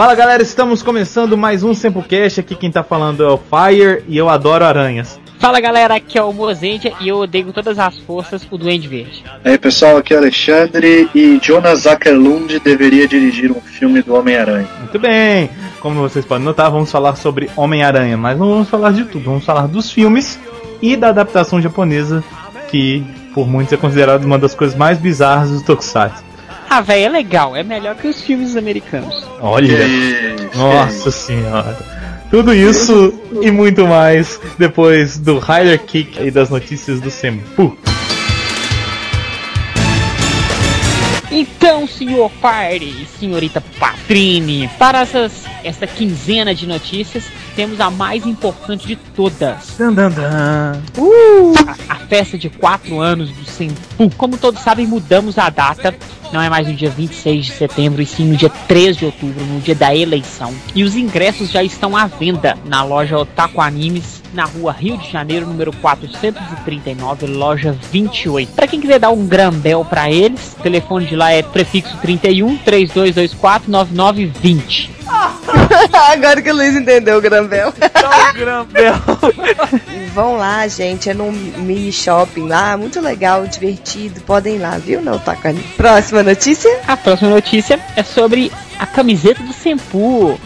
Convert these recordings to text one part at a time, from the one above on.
Fala galera, estamos começando mais um Sempocast. Aqui quem tá falando é o Fire e eu adoro aranhas. Fala galera, aqui é o Mozendia e eu odeio com todas as forças o Duende Verde. E aí pessoal, aqui é o Alexandre e Jonas Zuckerlund deveria dirigir um filme do Homem-Aranha. Muito bem, como vocês podem notar, vamos falar sobre Homem-Aranha, mas não vamos falar de tudo, vamos falar dos filmes e da adaptação japonesa, que por muitos é considerada uma das coisas mais bizarras do Tokusatsu. Ah, velho, é legal, é melhor que os filmes americanos. Olha, Que- nossa senhora. Tudo isso e muito mais depois do Rider Kick e das notícias do Sempu. Então, senhor Fire e senhorita Patrine, para essas, esta quinzena de notícias, temos a mais importante de todas. Dan, dan, dan. a, a festa de 4 anos do Senpu. Como todos sabem, mudamos a data. Não é mais no dia 26 de setembro, e sim no dia 3 de outubro, no dia da eleição. E os ingressos já estão à venda na loja Otaku Animes, na rua Rio de Janeiro, número 439, loja 28. Para quem quiser dar um grambel para eles, o telefone de lá é prefixo 31 3224 9920. Agora que o Luiz entendeu o Grambel. Um grambel. Vão lá, gente. É num mini shopping lá. Muito legal, divertido. Podem ir lá, viu? Tá a Próxima notícia? A próxima notícia é sobre a camiseta do Sempu.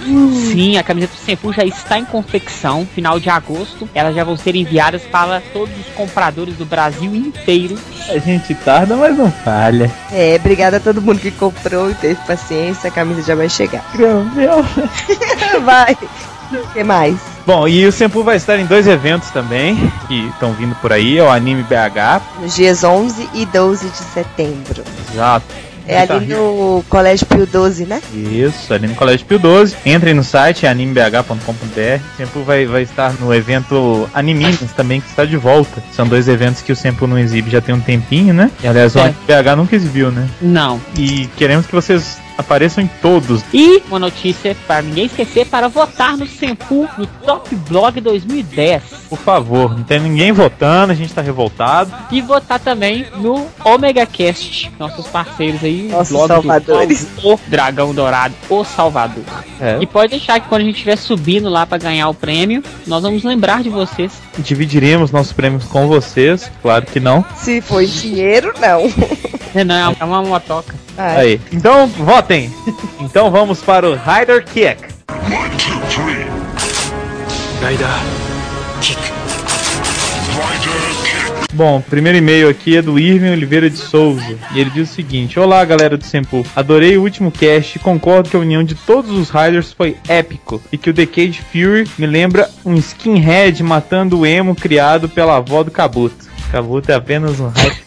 Sim, a camiseta do Sempu já está em confecção, final de agosto. Elas já vão ser enviadas para todos os compradores do Brasil inteiro. A gente tarda, mas não falha. É, obrigada a todo mundo que comprou e teve paciência. A camisa já vai chegar. Grambel. vai. O que mais? Bom, e o Sempu vai estar em dois eventos também, que estão vindo por aí, é o Anime BH. Nos dias 11 e 12 de setembro. Exato. É ali no Colégio Pio 12, né? Isso, ali no Colégio Pio 12. Entrem no site animebh.com.br. O Sempu vai, vai estar no evento Animines também, que está de volta. São dois eventos que o Sempu não exibe já tem um tempinho, né? E aliás, o É. Anime BH nunca exibiu, né? Não. E queremos que vocês apareçam em todos. E uma notícia para ninguém esquecer para votar no Sempu no Top Blog 2010. Por favor, não tem ninguém votando, a gente tá revoltado. E votar também no Omega Cast, nossos parceiros aí, Nossos blog salvadores. do O Dragão Dourado, o Salvador. É. E pode deixar que quando a gente estiver subindo lá para ganhar o prêmio, nós vamos lembrar de vocês. Dividiremos nossos prêmios com vocês, claro que não. Se foi dinheiro, não. É, Não, é uma motoca. Ai. Aí. Então, votem! então vamos para o Rider Kick. Bom, o primeiro e-mail aqui é do Irving Oliveira de Souza. E ele diz o seguinte: Olá, galera do Sempu. Adorei o último cast e concordo que a união de todos os Riders foi épico. E que o Decade Fury me lembra um skinhead matando o emo criado pela avó do Kabuto. Kabuto é apenas um Rider.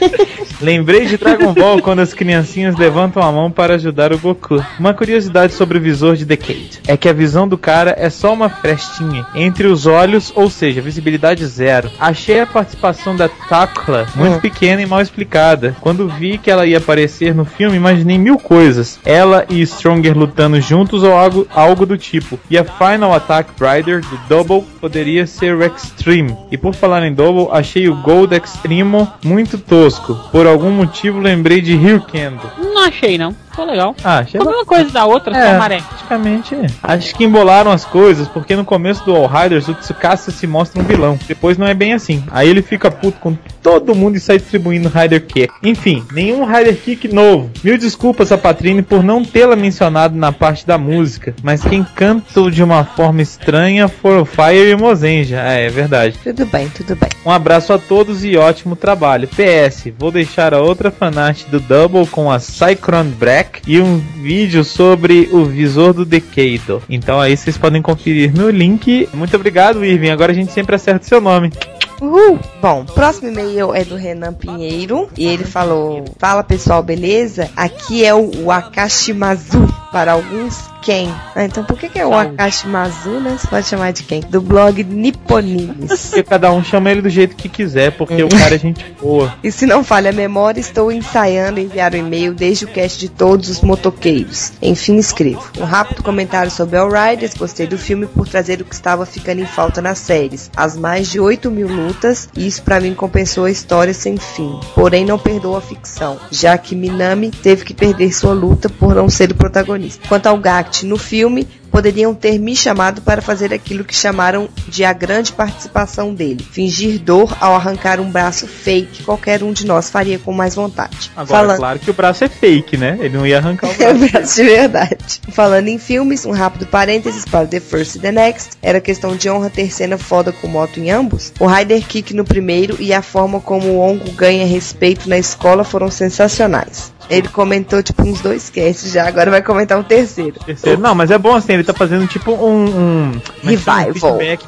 Lembrei de Dragon Ball quando as criancinhas levantam a mão para ajudar o Goku. Uma curiosidade sobre o visor de Decade é que a visão do cara é só uma frestinha entre os olhos, ou seja, visibilidade zero. Achei a participação da Takla muito pequena e mal explicada. Quando vi que ela ia aparecer no filme, imaginei mil coisas. Ela e Stronger lutando juntos ou algo, algo do tipo. E a Final Attack Rider do Double poderia ser o Extreme. E por falar em Double, achei o Gold Extremo muito tosco. Por algum motivo lembrei de Ryukendo. Não achei não, ficou legal. Ah, achei Como uma coisa da outra, só É. maré. Praticamente. é. Acho que embolaram as coisas, porque no começo do All Riders o Tsukasa se mostra um vilão. Depois não é bem assim. Aí ele fica puto com todo mundo e sai distribuindo Rider Kick. Enfim, nenhum Rider Kick novo. Mil desculpas a Patrine por não tê-la mencionado na parte da música, mas quem canta de uma forma estranha foram Fire e o Mozenja. É, é verdade. Tudo bem, tudo bem. Um abraço a todos e ótimo trabalho. PS, vou deixar a outra fanart do Double com a Cyclone Black e um vídeo sobre o visor do Decado. Então aí vocês podem conferir no link. Muito obrigado, Irving. Agora a gente sempre acerta o seu nome. Uhul. Bom, próximo e-mail é do Renan Pinheiro e ele falou: Fala pessoal, beleza? Aqui é o Wakashimazu. Para alguns, quem? Ah, então por que, que é o Wakashimazu, né? Você pode chamar de quem? Do blog Nipponimes. Porque cada um chama ele do jeito que quiser, porque o cara é gente boa. E se não falha a memória, estou ensaiando enviar o e-mail desde o cast de todos os motoqueiros. Enfim, escrevo. Um rápido comentário sobre All Riders. Gostei do filme por trazer o que estava ficando em falta nas séries. As mais de 8 mil lutas, e isso pra mim compensou a história sem fim. Porém, não perdoa a ficção, já que Minami teve que perder sua luta por não ser o protagonista. Quanto ao Gact no filme, poderiam ter me chamado para fazer aquilo que chamaram de a grande participação dele. Fingir dor ao arrancar um braço fake, qualquer um de nós faria com mais vontade. Agora, Falando... claro que o braço é fake, né? Ele não ia arrancar o É braço. braço de verdade. Falando em filmes, um rápido parênteses para The First e The Next. Era questão de honra ter cena foda com moto em ambos. O Rider Kick no primeiro e a forma como o Ongo ganha respeito na escola foram sensacionais. Ele comentou tipo uns dois casts já, agora vai comentar um terceiro. Terceiro, não, mas é bom assim, ele tá fazendo tipo um. um é? Um Revival. gente.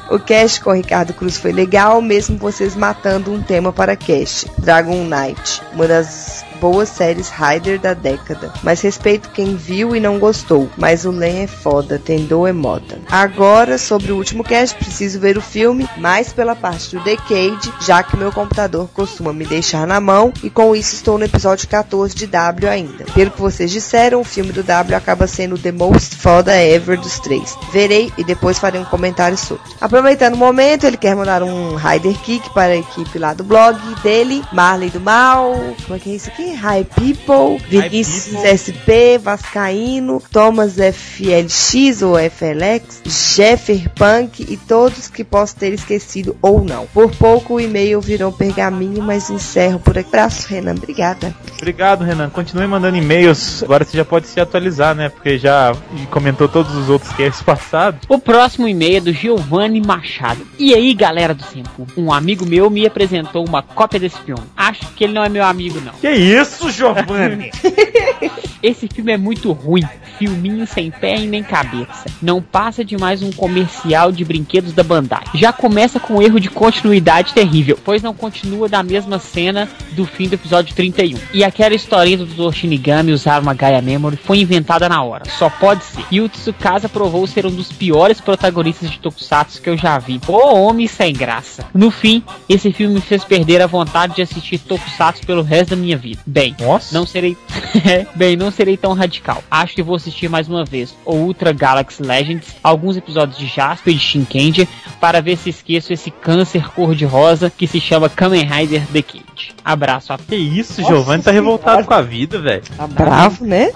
O cast com o Ricardo Cruz foi legal, mesmo vocês matando um tema para cast. Dragon Knight, uma das boas séries Rider da década. Mas respeito quem viu e não gostou. Mas o Len é foda, Tendou é moda. Agora, sobre o último cast, preciso ver o filme, mais pela parte do Decade, já que meu computador costuma me deixar na mão, e com isso estou no episódio 14 de W ainda. Pelo que vocês disseram, o filme do W acaba sendo the most foda ever dos três. Verei e depois farei um comentário sobre. Aproveitando o momento, ele quer mandar um Rider Kick para a equipe lá do blog dele, Marley do Mal, como é que é isso aqui? Hi People, Vinícius. SP, Vascaíno, Thomas FLX ou FLX, Jeffer Punk e todos que posso ter esquecido ou não. Por pouco o e-mail virou pergaminho, mas encerro por aqui. Abraço, Renan. Obrigada. Obrigado, Renan. Continue mandando e-mails. Agora você já pode se atualizar, né? Porque já comentou todos os outros casts passados. O próximo e-mail é do Giovanni Machado. E aí, galera do Tempo? Um amigo meu me apresentou uma cópia desse filme. Acho que ele não é meu amigo, não. Que isso, Giovanni? Esse filme é muito ruim. Filminho sem pé e nem cabeça. Não passa de mais um comercial de brinquedos da Bandai. Já começa com um erro de continuidade terrível, pois não continua da mesma cena do fim do episódio 31. E aquela historinha do Dr. Shinigami usar uma Gaia Memory foi inventada na hora. Só pode ser. E o Tsukasa provou ser um dos piores protagonistas de Tokusatsu que eu já vi. Ô homem sem graça. No fim, esse filme me fez perder a vontade de assistir Tokusatsu pelo resto da minha vida. Bem, Nossa. não serei. Bem, não serei tão radical. Acho que vou assistir mais uma vez o Ultra Galaxy Legends, alguns episódios de Jasper e de Shinkendi, para ver se esqueço esse câncer cor-de-rosa que se chama Kamen Rider The Cage. Abraço a Que isso, Nossa Giovanni tá revoltado senhora. com a vida, velho. Tá bravo, né?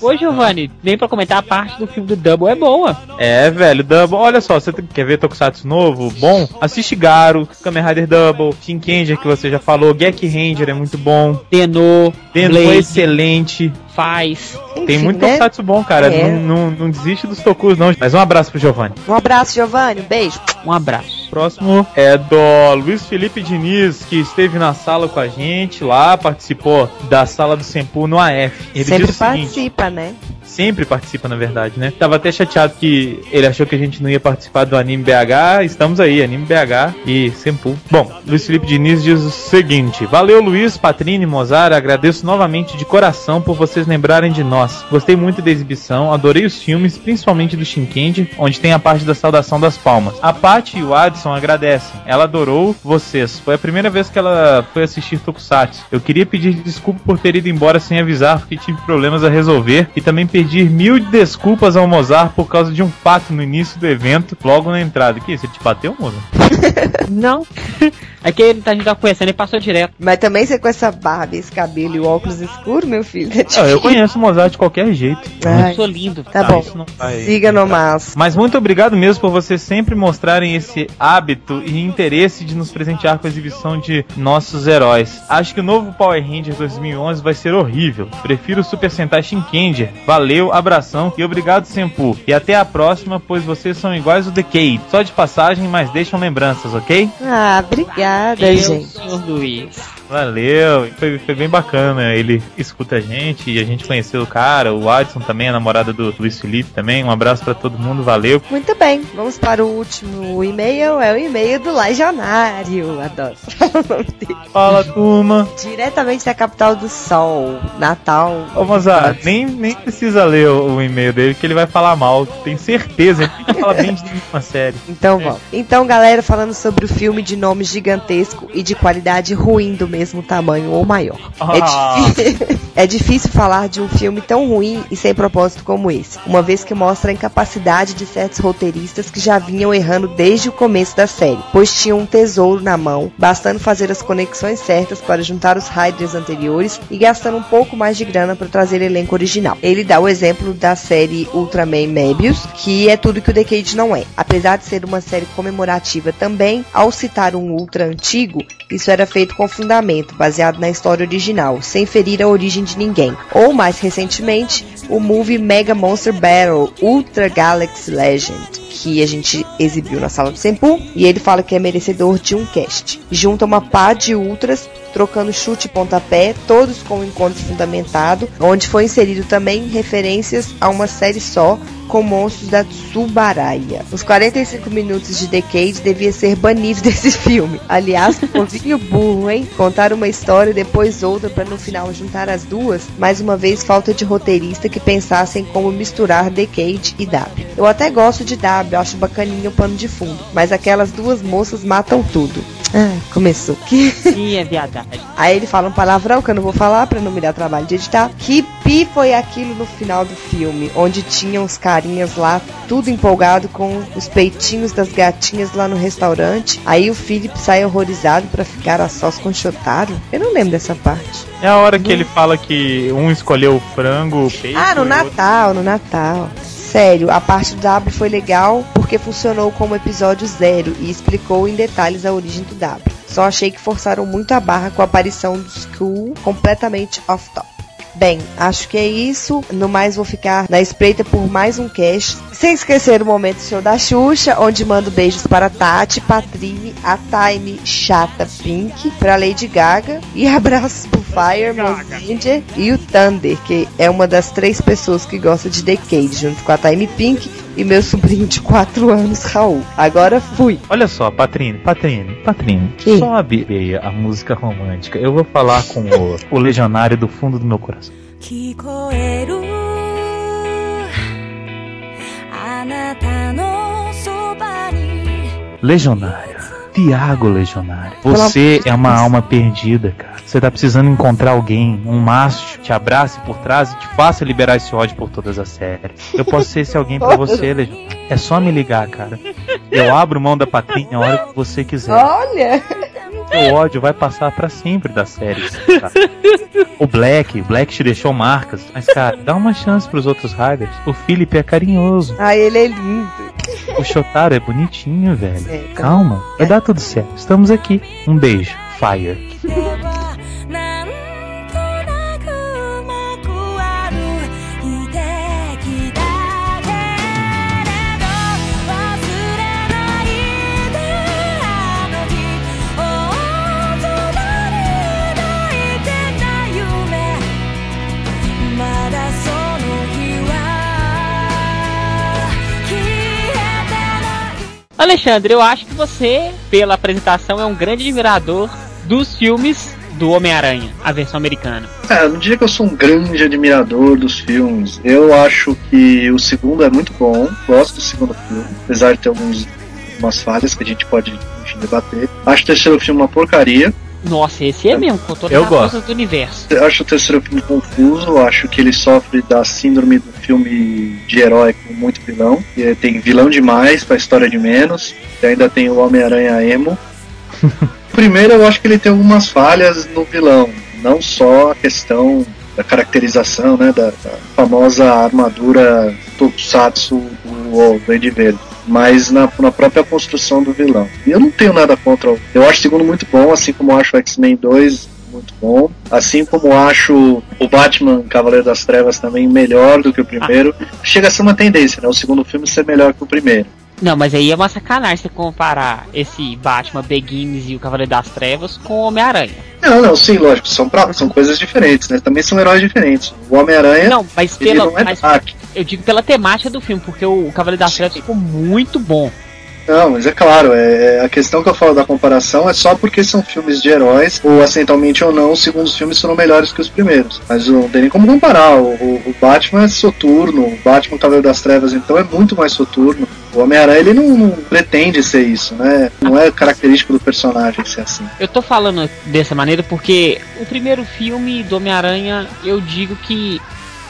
Ô Giovanni, vem pra comentar a parte do filme do Double é boa. É, velho, Double. Olha só, você quer ver Tokusatsu novo? Bom, assiste Garo, Kamen Rider Double, Shinkenger que você já falou, Gek Ranger é muito bom, Tenor, é Blade, excelente. Faz. Tem Enfim, muito né? Tokusatsu bom, cara. É. Não, não, não desiste dos Tokus, não. Mas um abraço pro Giovanni. Um abraço, Giovanni. Um beijo. Um abraço. Próximo é do Luiz Felipe Diniz, que esteve na sala com a gente lá, participou da sala do Sempu no AF. Ele Sempre o seguinte, participa, né? Sempre participa na verdade, né? Tava até chateado que ele achou que a gente não ia participar do Anime BH. Estamos aí, Anime BH e Sempu. Bom, Luiz Felipe Diniz diz o seguinte: Valeu, Luiz, Patrini, Mozart. Agradeço novamente de coração por vocês lembrarem de nós. Gostei muito da exibição, adorei os filmes, principalmente do Shinkendi, onde tem a parte da saudação das palmas. A Paty e o Adson agradecem. Ela adorou vocês. Foi a primeira vez que ela foi assistir Tokusatsu. Eu queria pedir desculpa por ter ido embora sem avisar, porque tive problemas a resolver e também pedir mil desculpas ao Mozart por causa de um fato no início do evento, logo na entrada. Que isso, ele te bateu, Mozart? Não. É que ele tá, a gente tá conhecendo, ele passou direto. Mas também você com essa barba, esse cabelo e o óculos escuro, meu filho. Tá Ah, eu conheço o Mozart de qualquer jeito. Ai, Eu sou lindo. tá Ah, bom. isso não vai- Siga no mas. Mas muito obrigado mesmo por vocês sempre mostrarem esse hábito e interesse de nos presentear com a exibição de nossos heróis. Acho que o novo Power Ranger 2011 vai ser horrível. Prefiro o Super Sentai Shinkenger. Valeu, abração e obrigado, Senpu. E até a próxima, pois vocês são iguais o Decade. Só de passagem, mas deixam lembranças, ok? Ah, obrigada, Eu, gente. senhor Luiz. Valeu, foi, foi bem bacana. Ele escuta a gente e a gente conheceu o cara, o Adson também, a namorada do Luiz Felipe também. Um abraço pra todo mundo, valeu. Muito bem, vamos para o último e-mail. É o e-mail do Legionário. Adoro. Fala, turma. Diretamente da capital do Sol, Natal. Ô Mozart, nem, nem precisa ler o, o e-mail dele, que ele vai falar mal. Tem certeza, ele tem que falar bem de nenhuma série. Então vamos. Então, galera, falando sobre o filme de nome gigantesco e de qualidade ruim do mesmo, mesmo tamanho ou maior. Ah. É, difí- é difícil falar de um filme tão ruim e sem propósito como esse, uma vez que mostra a incapacidade de certos roteiristas que já vinham errando desde o começo da série, pois tinham um tesouro na mão, bastando fazer as conexões certas para juntar os Riders anteriores e gastando um pouco mais de grana para trazer elenco original. Ele dá o exemplo da série Ultraman Mebius, que é tudo que o Decade não é. Apesar de ser uma série comemorativa também, ao citar um Ultra antigo, isso era feito com fundamento, baseado na história original, sem ferir a origem de ninguém. Ou mais recentemente, o movie Mega Monster Battle Ultra Galaxy Legend, que a gente exibiu na sala do Senpu, e ele fala que é merecedor de um cast. Junta uma pá de ultras, trocando chute e pontapé, todos com um encontro fundamentado, onde foi inserido também referências a uma série só, com monstros da Tsubaraya. Os 45 minutos de Decade devia ser banido desse filme. Aliás, povinho burro, hein? Contar uma história e depois outra para no final juntar as duas. Mais uma vez, falta de roteirista que pensassem como misturar Decade e W. Eu até gosto de W, acho bacaninho o pano de fundo, mas aquelas duas moças matam tudo. Ah, começou. Que... Sim, é viadagem. Aí ele fala um palavrão que eu não vou falar pra não me dar trabalho de editar. Que pi foi aquilo no final do filme, onde tinham os carinhas lá, tudo empolgado com os peitinhos das gatinhas lá no restaurante. Aí o Philip sai horrorizado pra ficar a sós com o Shotaro. Eu não lembro dessa parte. É a hora que ele fala que um escolheu o frango, o peito. Ah, no o outro- Natal, no Natal. Sério, a parte do W foi legal porque funcionou como episódio zero e explicou em detalhes a origem do W. Só achei que forçaram muito a barra com a aparição do Skull completamente off-top. Bem, acho que é isso. No mais, vou ficar na espreita por mais um cast. Sem esquecer o momento show da Xuxa, onde mando beijos para Tati, Patrine, a Time Chata Pink, para Lady Gaga e abraços pro Fire, Mozinger e o Thunder, que é uma das três pessoas que gosta de Decade, junto com a Time Pink e meu sobrinho de 4 anos, Raul. Agora fui. Olha só, Patrine, Patrine, Patrine. Que? Sobe a música romântica. Eu vou falar com o, o legionário do fundo do meu coração. legionário. Tiago Legionário. Você é uma alma perdida, cara. Você tá precisando encontrar alguém, um macho, que te abrace por trás e te faça liberar esse ódio por todas as séries. Eu posso ser esse alguém pra você, Legionário. É só me ligar, cara. Eu abro mão da patrinha a hora que você quiser. Olha! O ódio vai passar pra sempre das séries. cara. O Black, Black te deixou marcas. Mas, cara, dá uma chance pros outros Riders. O Philip é carinhoso. Ai, ele é lindo. O Shotaro é bonitinho, velho. É, tá Calma, vai dar tudo certo. Estamos aqui. Um beijo. Fire. Alexandre, eu acho que você, pela apresentação, é um grande admirador dos filmes do Homem-Aranha, a versão americana. É, eu não diria que eu sou um grande admirador dos filmes. Eu acho que o segundo é muito bom, gosto do segundo filme, apesar de ter algumas falhas que a gente pode enfim, debater. Acho o terceiro filme uma porcaria. Nossa, esse é mesmo, com todas Eu as gosto. forças do universo. Eu Acho o terceiro filme confuso, acho que ele sofre da síndrome do filme de herói com muito vilão. E tem vilão demais pra história de menos. E ainda tem o Homem-Aranha emo. O primeiro eu acho que ele tem algumas falhas no vilão, não só a questão da caracterização, né, da, da famosa armadura Tokusatsu do Duende Verde, mas na, na própria construção do vilão. E eu não tenho nada contra. o- Eu acho o segundo muito bom, assim como eu acho o X-Men 2 muito bom, assim como acho o Batman Cavaleiro das Trevas também melhor do que o primeiro. Chega a ser uma tendência, né, o segundo filme ser melhor que o primeiro. Não, mas aí é uma sacanagem você comparar esse Batman Begins e o Cavaleiro das Trevas com o Homem-Aranha. Não, não, sim, lógico, são, pra- são coisas diferentes, né? Também são heróis diferentes. O Homem-Aranha, Não, mas ele pela. não é mas dark. Eu digo pela temática do filme, porque o Cavaleiro das Trevas ficou muito bom. Não, mas é claro, é, é- a questão que eu falo da comparação é só porque são filmes de heróis, ou acidentalmente ou não, os segundos filmes foram melhores que os primeiros. Mas não tem nem como comparar. O, o- o Batman é soturno, o Batman Cavaleiro das Trevas então é muito mais soturno. O Homem-Aranha ele não, não pretende ser isso, né? Não é característico do personagem ser assim. Eu tô falando dessa maneira porque o primeiro filme do Homem-Aranha, eu digo que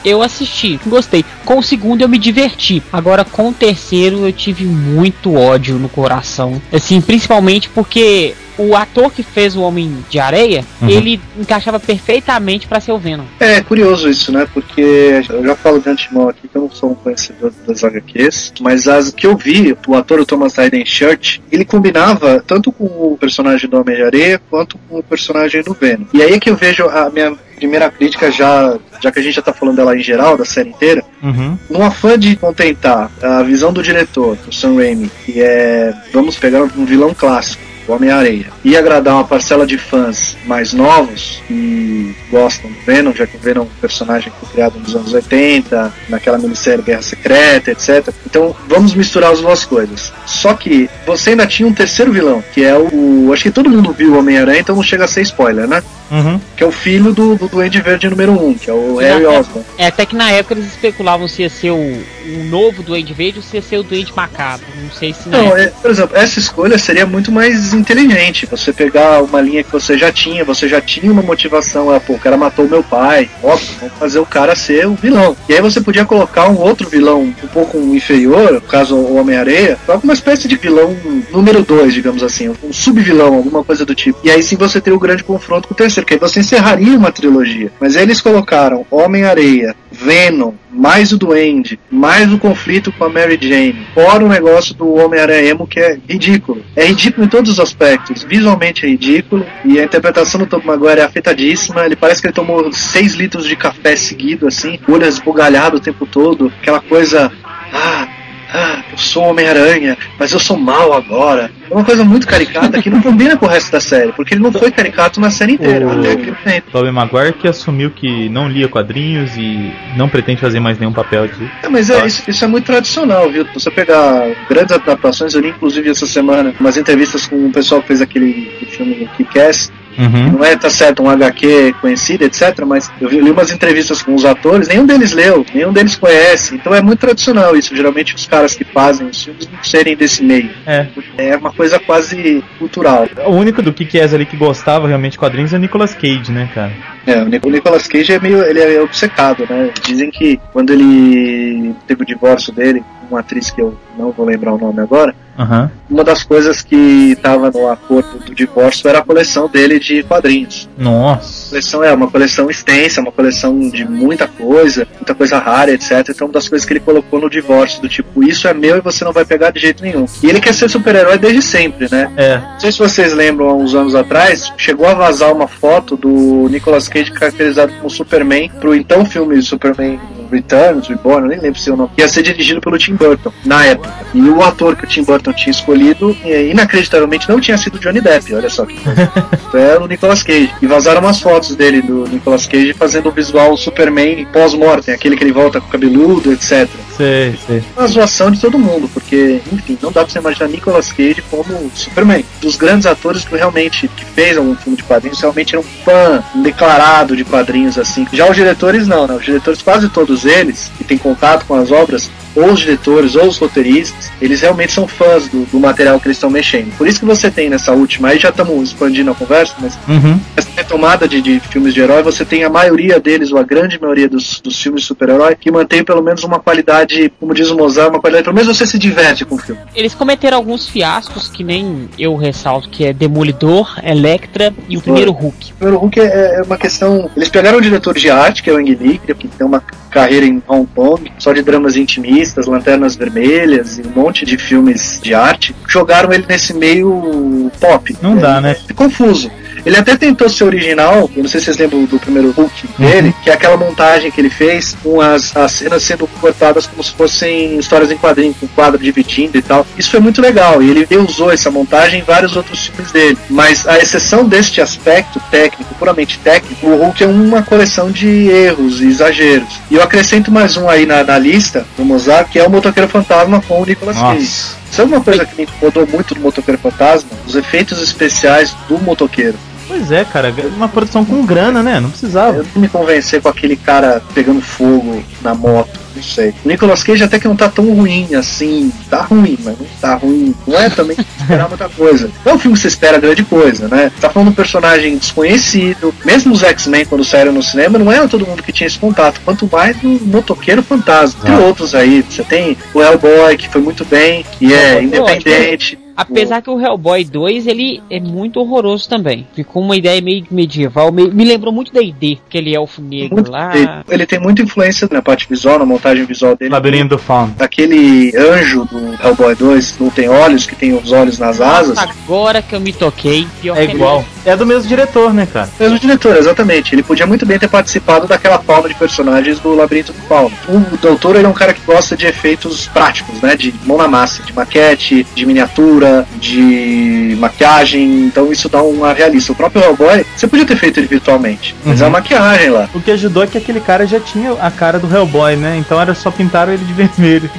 eu assisti, gostei. Com o segundo eu me diverti. Agora com o terceiro eu tive muito ódio no coração. Assim, principalmente porque o ator que fez o Homem de Areia, Uhum. ele encaixava perfeitamente pra ser o Venom. É curioso isso, né? Porque eu já falo de antemão aqui que eu não sou um conhecedor das HQs, mas as que eu vi, o ator o Thomas Hayden Church, ele combinava tanto com o personagem do Homem de Areia quanto com o personagem do Venom. E aí é que eu vejo a minha primeira crítica já, já que a gente já tá falando dela em geral, da série inteira, Uhum. num afã de contentar a visão do diretor, o Sam Raimi, que é vamos pegar um vilão clássico, o Homem-Areia, e agradar uma parcela de fãs mais novos que gostam do Venom, já que o Venom é um personagem que foi criado nos anos 80, naquela minissérie Guerra Secreta, etc. Então vamos misturar as duas coisas. Só que você ainda tinha um terceiro vilão, que é o. Acho que todo mundo viu o Homem-Aranha, então não chega a ser spoiler, né? Uhum. Que é o filho do, do Duende Verde número 1, um, que é o Harry Exato. Osborn. É, até que na época eles especulavam se ia ser o, o novo Duende Verde ou se ia ser o Duende Macabro. Não sei se Não, é, por exemplo, essa escolha seria muito mais inteligente. Você pegar uma linha que você já tinha, você já tinha uma motivação, ah, pô, o cara matou meu pai, óbvio, vamos fazer o cara ser o vilão. E aí você podia colocar um outro vilão um pouco inferior, no caso o Homem-Areia, coloca uma espécie de vilão número 2, digamos assim, um sub-vilão, alguma coisa do tipo. E aí sim você teria o grande confronto com o terceiro, que aí você encerraria uma trilogia. Mas aí eles colocaram Homem-Areia, Venom, mais o Duende, mais o conflito com a Mary Jane, fora o negócio do Homem-Aranha emo que é ridículo. É ridículo em todos os aspectos. Visualmente é ridículo e a interpretação do Tom Maguire é afetadíssima. Ele parece que ele tomou 6 litros de café seguido, assim, olho esbugalhado o tempo todo, aquela coisa. Ah, ah, eu sou Homem-Aranha, mas eu sou mal agora. É uma coisa muito caricata que não combina com o resto da série, porque ele não foi caricato na série inteira, O- momento. Tobey Maguire que assumiu que não lia quadrinhos e não pretende fazer mais nenhum papel de. É, mas é, isso, isso é muito tradicional, viu? Você pegar grandes adaptações, eu li inclusive essa semana umas entrevistas com o pessoal que fez aquele filme Kick-Ass, Uhum. não é, tá certo, um HQ conhecido, etc, mas eu vi, li umas entrevistas com os atores, nenhum deles leu, nenhum deles conhece, então é muito tradicional isso, geralmente os caras que fazem os filmes não serem desse meio, É. é uma coisa quase cultural. O único do que ali que gostava realmente de quadrinhos é o Nicolas Cage, né, cara? É, o Nic- o Nicolas Cage é meio, ele é obcecado, né? Dizem que quando ele teve o divórcio dele, uma atriz que eu não vou lembrar o nome agora, Aham. uma das coisas que estava no acordo do divórcio era a coleção dele de quadrinhos. A Nossa. coleção é uma coleção extensa, uma coleção de muita coisa, muita coisa rara, etc. Então, uma das coisas que ele colocou no divórcio, do tipo, isso é meu e você não vai pegar de jeito nenhum. E ele quer ser super-herói desde sempre, né? É. Não sei se vocês lembram, há uns anos atrás, chegou a vazar uma foto do Nicolas Cage caracterizado como Superman pro então filme Superman Returns, Reborn, eu nem lembro se é o nome, ia ser dirigido pelo Tim Burton, na época. E o ator que o Tim Burton tinha escolhido, inacreditavelmente, não tinha sido Johnny Depp, olha só que coisa. Então era o Nicolas Cage. E vazaram umas fotos dele, do Nicolas Cage, fazendo o visual Superman pós-mortem, aquele que ele volta com o cabeludo, etc Sei, sei. uma zoação de todo mundo, porque, enfim, não dá pra você imaginar Nicolas Cage como Superman. Dos grandes atores que realmente que fez algum filme de quadrinhos, realmente era um fã declarado de quadrinhos, assim. Já os diretores não, né? Os diretores, quase todos eles, que têm contato com as obras, ou os diretores, ou os roteiristas, eles realmente são fãs do, do material que eles estão mexendo. Por isso que você tem nessa última, aí já estamos expandindo a conversa, mas Uhum. essa retomada de, de filmes de herói, você tem a maioria deles, ou a grande maioria dos, dos filmes de super-herói, que mantém pelo menos uma qualidade, como diz o Mozart, uma qualidade, pelo menos você se diverte com o filme. Eles cometeram alguns fiascos que nem eu ressalto, que é Demolidor, Electra e o primeiro Hulk. O primeiro Hulk é, é uma questão. Eles pegaram um diretor de arte, que é o Ang Lee, que tem uma carreira em Hong Kong, só de dramas intimistas, Lanternas Vermelhas e um monte de filmes de arte, jogaram ele nesse meio pop. Não dá, né? É confuso. Ele até tentou ser original, eu não sei se vocês lembram do primeiro Hulk dele, que é aquela montagem que ele fez com as, as cenas sendo cortadas como se fossem histórias em quadrinho, com quadro dividindo e tal. Isso foi muito legal, e ele usou essa montagem em vários outros filmes dele. Mas a exceção deste aspecto técnico, puramente técnico, o Hulk é uma coleção de erros e exageros. E eu acrescento mais um aí na, na lista do Mozart, que é o Motoqueiro Fantasma com o Nicolas Cage. Sabe uma coisa que me incomodou muito no Motoqueiro Fantasma? Os efeitos especiais do motoqueiro. Pois é, cara, uma produção com grana, né? Não precisava. Eu não me convencer com aquele cara pegando fogo na moto, não sei. O Nicolas Cage até que não tá tão ruim assim. Tá ruim, mas não tá ruim. Não é também esperar muita coisa. Não é um filme que você espera grande coisa, né? Tá falando de um personagem desconhecido. Mesmo os X-Men, quando saíram no cinema, não era todo mundo que tinha esse contato. Quanto mais no Motoqueiro Fantasma. Tem Ah. outros aí. Você tem o Hellboy, que foi muito bem, e é Foi independente. Apesar que o Hellboy 2, ele é muito horroroso também. Ficou uma ideia meio medieval, meio- me lembrou muito da ID, aquele elfo negro Muito- lá. ele, ele tem muita influência na parte visual, na montagem visual dele. Labirinto do Fauno. Aquele anjo do Hellboy 2 não tem olhos, que tem os olhos nas asas. Agora que eu me toquei, pior É que igual. É do mesmo diretor, né, cara? Mesmo diretor, exatamente. Ele podia muito bem ter participado daquela palma de personagens do Labirinto do Fauno. O doutor ele é um cara que gosta de efeitos práticos, né? De mão na massa, de maquete, de miniatura, de maquiagem. Então isso dá uma realista. O próprio Hellboy, você podia ter feito ele virtualmente, mas Uhum. é uma maquiagem lá. O que ajudou é que aquele cara já tinha a cara do Hellboy, né? Então era só pintaram ele de vermelho.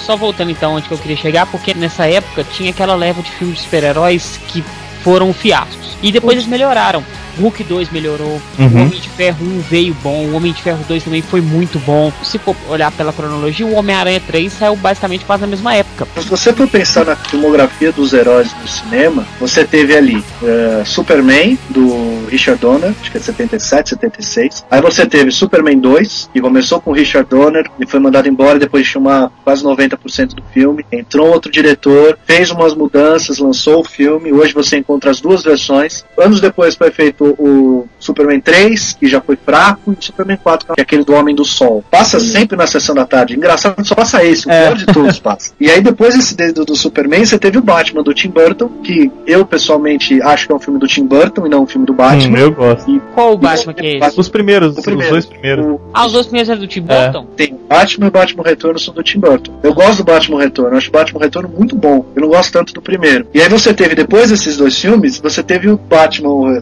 Só voltando então onde que eu queria chegar, porque nessa época tinha aquela leva de filmes de super-heróis que foram fiascos. E depois eles melhoraram. Hulk 2 melhorou, Uhum. o Homem de Ferro 1 veio bom, o Homem de Ferro 2 também foi muito bom. Se for olhar pela cronologia, o Homem-Aranha 3 saiu basicamente quase na mesma época. Se você for pensar na filmografia dos heróis do cinema, você teve ali eh, Superman, do Richard Donner, acho que é 77, 76. Aí você teve Superman 2, que começou com o Richard Donner e foi mandado embora depois de filmar quase 90% do filme. Entrou outro diretor, fez umas mudanças, lançou o filme. Hoje você encontra as duas versões. Anos depois foi feito o Superman 3, que já foi fraco, e o Superman 4, que é aquele do Homem do Sol. Passa sempre na sessão da tarde. Engraçado, só passa esse, o É. pior de todos passa. E aí depois desse dedo do Superman, você teve o Batman do Tim Burton, que eu pessoalmente acho que é um filme do Tim Burton e não um filme do Hum, Batman. eu gosto. Qual o Batman que é esse? Os primeiros, os primeiro. dois primeiros. O- Ah, os dois primeiros eram do Tim É. Burton? Tem o Batman e o Batman Retorno são do Tim Burton. Eu gosto do Batman Retorno, eu acho o Batman Retorno muito bom. Eu não gosto tanto do primeiro. E aí você teve, depois desses dois filmes, você teve o Batman o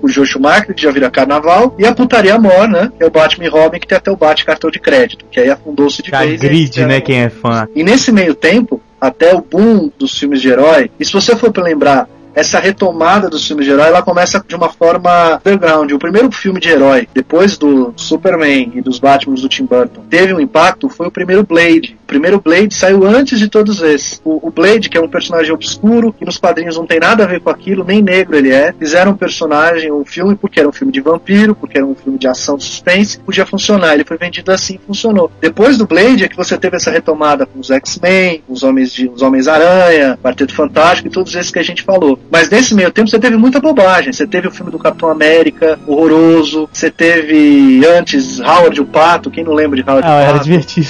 Com o Joe Schumacher, que já vira carnaval, e a putaria mor, né? Que é o Batman e Robin, que tem até o Bate cartão de crédito, que aí afundou-se de A vez. grid, e- né? Quem é fã. E nesse meio tempo, até o boom dos filmes de herói, e se você for pra lembrar, essa retomada dos filmes de herói, ela começa de uma forma underground. O primeiro filme de herói, depois do Superman e dos Batmans do Tim Burton, teve um impacto, foi o primeiro Blade. O primeiro Blade saiu antes de todos esses. O, o Blade, que é um personagem obscuro, que nos quadrinhos não tem nada a ver com aquilo, nem negro ele é, fizeram um personagem, um filme, porque era um filme de vampiro, porque era um filme de ação suspense, podia funcionar. Ele foi vendido assim e funcionou. Depois do Blade é que você teve essa retomada com os X-Men, os Homens de, os Homens-Aranha, Quarteto Fantástico e todos esses que a gente falou. Mas nesse meio tempo você teve muita bobagem. Você teve o filme do Capitão América, horroroso. Você teve antes Howard o Pato, quem não lembra de Howard Ah, o era Pato? divertido.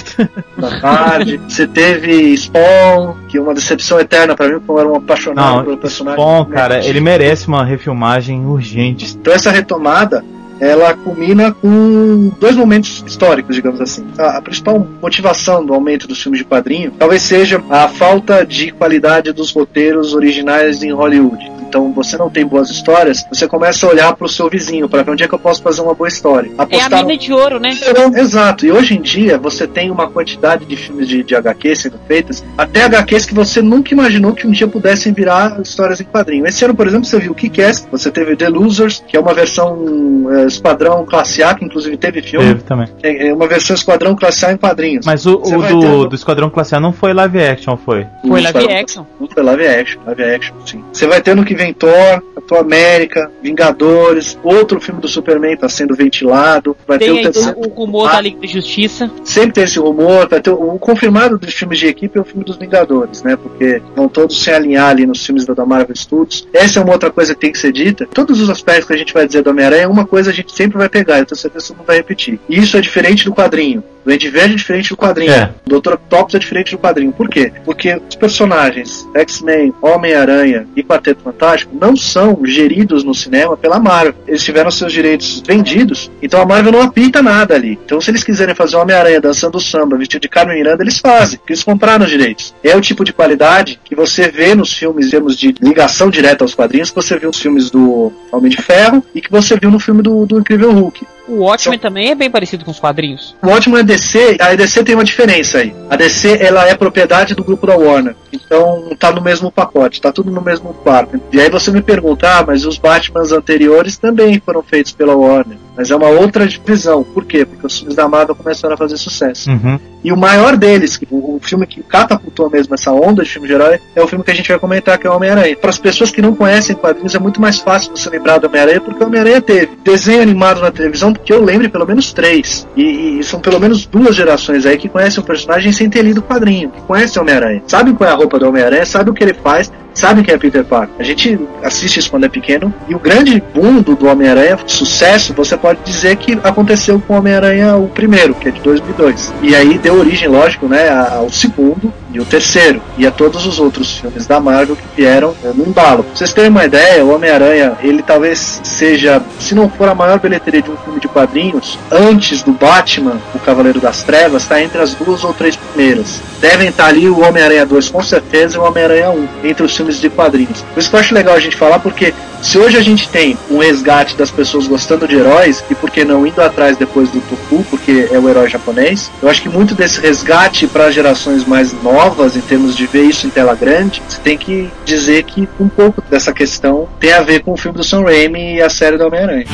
da tarde. Você teve Spawn, que é uma decepção eterna pra mim, porque eu era um apaixonado Não, pelo personagem. bom, cara, ele merece uma refilmagem urgente. Então essa retomada ela culmina com dois momentos históricos, digamos assim. A, a principal motivação do aumento dos filmes de quadrinho talvez seja a falta de qualidade dos roteiros originais em Hollywood. Então você não tem boas histórias, você começa a olhar para o seu vizinho para ver onde é que eu posso fazer uma boa história. É a Apostar mina de ouro, né? Exato, e hoje em dia você tem uma quantidade de filmes de, de HQ sendo feitas, até HQs que você nunca imaginou que um dia pudessem virar histórias em quadrinho. Esse ano, por exemplo, você viu o Kick-Ass, você teve The Losers, que é uma versão é, esquadrão classe A, que inclusive teve filme, Teve também. é é uma versão esquadrão classe A em quadrinhos. Mas o, o do, ter- do Esquadrão Classe A não foi live action, foi? Foi live action. Foi live action, live action, sim. Você vai ter no que vem Thor, Capitão América, Vingadores, outro filme do Superman está sendo ventilado, vai ter Tem o aí terceiro. o rumor da Liga da Justiça. sempre tem esse rumor, vai ter o, o confirmado dos filmes de equipe é o filme dos Vingadores, né? Porque vão todos se alinhar ali nos filmes da, da Marvel Studios. Essa é uma outra coisa que tem que ser dita. Todos os aspectos que a gente vai dizer do Homem-Aranha, uma coisa a gente sempre vai pegar, eu tenho certeza que você não vai repetir. E isso é diferente do quadrinho. O Ed Verde é diferente do quadrinho. É. O Dr. Octopus é diferente do quadrinho. Por quê? Porque os personagens X-Men, Homem-Aranha e Quarteto Fantástico não são geridos no cinema pela Marvel. Eles tiveram seus direitos vendidos, então a Marvel não apita nada ali. Então, se eles quiserem fazer o Homem-Aranha dançando samba, vestido de Carmen Miranda, eles fazem, porque eles compraram os direitos. É o tipo de qualidade que você vê nos filmes, em termos de ligação direta aos quadrinhos, que você viu nos filmes do Homem de Ferro e que você viu no filme do, do Incrível Hulk. O Watchmen também é bem parecido com os quadrinhos. O ótimo é DC, a DC tem uma diferença aí. A DC ela é propriedade do grupo da Warner. Então tá no mesmo pacote, tá tudo no mesmo quarto. E aí você me pergunta, ah, mas os Batmans anteriores também foram feitos pela Warner. Mas é uma outra divisão. Por quê? Porque os filmes da Marvel começaram a fazer sucesso. Uhum. E o maior deles, o, o filme que catapultou mesmo essa onda de filme de herói, é o filme que a gente vai comentar, que é o Homem-Aranha. Para as pessoas que não conhecem quadrinhos, é muito mais fácil você lembrar do Homem-Aranha, porque o Homem-Aranha teve desenho animado na televisão, que eu lembre pelo menos três. E, e são pelo menos duas gerações aí que conhecem o personagem sem ter lido o quadrinho, que conhecem o Homem-Aranha. Sabem qual é a roupa do Homem-Aranha, sabem o que ele faz, sabem quem é Peter Parker. A gente assiste isso quando é pequeno, e o grande boom do, do Homem-Aranha, sucesso, você pode dizer que aconteceu com o Homem-Aranha o primeiro, que é de 2002. E aí deu origem, lógico, né, ao segundo e o terceiro, e a todos os outros filmes da Marvel que vieram eh, no embalo. Pra vocês terem uma ideia, o Homem-Aranha, ele talvez seja, se não for a maior bilheteria de um filme de quadrinhos, antes do Batman, o Cavaleiro das Trevas, está entre as duas ou três primeiras. Devem estar ali o Homem-Aranha 2 com certeza e o Homem-Aranha 1, entre os filmes de quadrinhos. Por isso que eu acho legal a gente falar, porque se hoje a gente tem um resgate das pessoas gostando de heróis, e por que não indo atrás depois do Toku, porque é o herói japonês, eu acho que muito desse resgate para gerações mais novas, em termos de ver isso em tela grande, você tem que dizer que um pouco dessa questão tem a ver com o filme do Sam Raimi e a série do Homem-Aranha.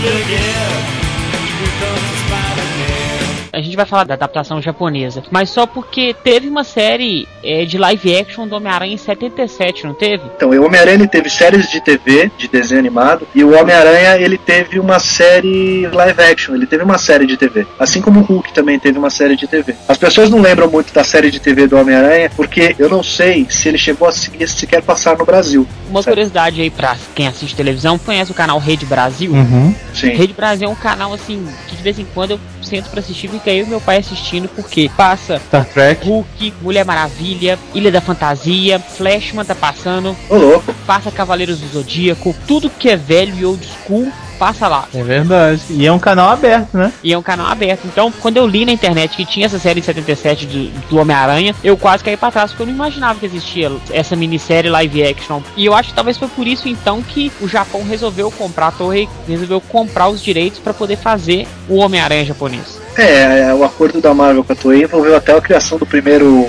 A gente vai falar da adaptação japonesa, mas só porque teve uma série é, de live action do Homem-Aranha em 77, não teve? Então, o Homem-Aranha teve séries de TV, de desenho animado, e o Homem-Aranha ele teve uma série live action, ele teve uma série de TV. Assim como o Hulk também teve uma série de TV. As pessoas não lembram muito da série de TV do Homem-Aranha, porque eu não sei se ele chegou a se- sequer passar no Brasil. Uma Certo. curiosidade aí pra quem assiste televisão, conhece o canal Rede Brasil? Uhum. Sim. Rede Brasil é um canal assim que de vez em quando eu sento pra assistir, fica eu e meu pai assistindo, porque passa Star Trek. Hulk, Mulher Maravilha, Ilha da Fantasia, Flashman tá passando, Ô louco. passa Cavaleiros do Zodíaco, tudo que é velho e old school passa lá. É verdade. E é um canal aberto, né? E é um canal aberto. Então, quando eu li na internet que tinha essa série de 77 do, do Homem-Aranha, eu quase caí pra trás, porque eu não imaginava que existia essa minissérie live action. E eu acho que talvez foi por isso então que o Japão resolveu comprar a torre, resolveu comprar os direitos pra poder fazer o Homem-Aranha japonês. É, é, o acordo da Marvel com a Toei envolveu até a criação do primeiro.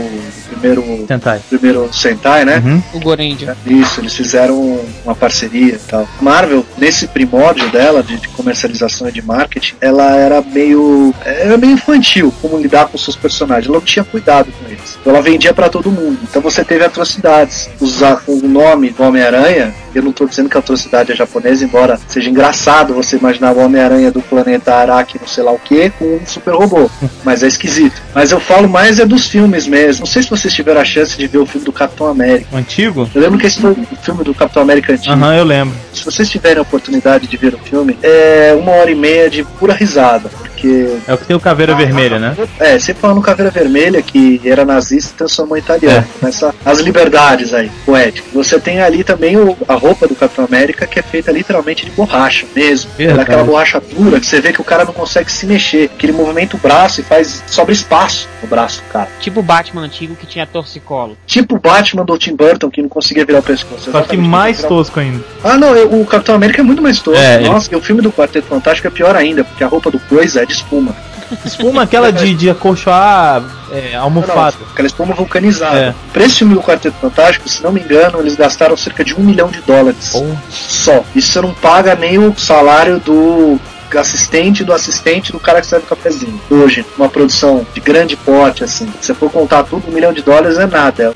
Primeiro. Sentai. primeiro Sentai, né? Uhum. O Gorendia. Isso, eles fizeram uma parceria e tal. Marvel, nesse primórdio dela, de, de comercialização e de marketing, ela era meio. Era meio infantil como lidar com seus personagens. Ela não tinha cuidado com eles. Então ela vendia pra todo mundo. Então você teve atrocidades. Usar o nome do Homem-Aranha, eu não tô dizendo que a atrocidade é japonesa, embora seja engraçado você imaginar o Homem-Aranha do planeta Araki, não sei lá o que, com um super robô. Mas é esquisito. Mas eu falo mais é dos filmes mesmo. Não sei se vocês tiveram a chance de ver o filme do Capitão América. O antigo? Eu lembro que esse foi o filme do Capitão América antigo. Aham, eu lembro. Se vocês tiverem a oportunidade de ver o filme, é uma hora e meia de pura risada. Porque. É o que tem o Caveira Vermelha, né? É, você falando Caveira Vermelha, que era nazista e transformou em italiano. Começa as liberdades aí, poéticas. Você tem ali também o- a roupa do Capitão América, que é feita literalmente de borracha mesmo. Ela é Verdade. aquela borracha dura que você vê que o cara não consegue se mexer. Que ele movimenta o braço e faz. sobra espaço no braço do cara. Tipo o Batman antigo que tinha torcicolo. Tipo o Batman do Tim Burton, que não conseguia virar o pescoço. Só que mais virar- tosco ainda. Ah, não, eu- o Capitão América é muito mais tosco. É, ele- Nossa, e o filme do Quarteto Fantástico é pior ainda, porque a roupa do Coisa é de espuma. Espuma aquela de, de acolchoar é, almofada. não, aquela espuma vulcanizada. É. Pra esse filme do Quarteto Fantástico, se não me engano, eles gastaram cerca de um milhão de dólares. Pô. Só. Isso você não paga nem o salário do assistente do assistente do cara que serve o cafezinho. Hoje, uma produção de grande porte, assim, se você for contar tudo, um milhão de dólares é nada.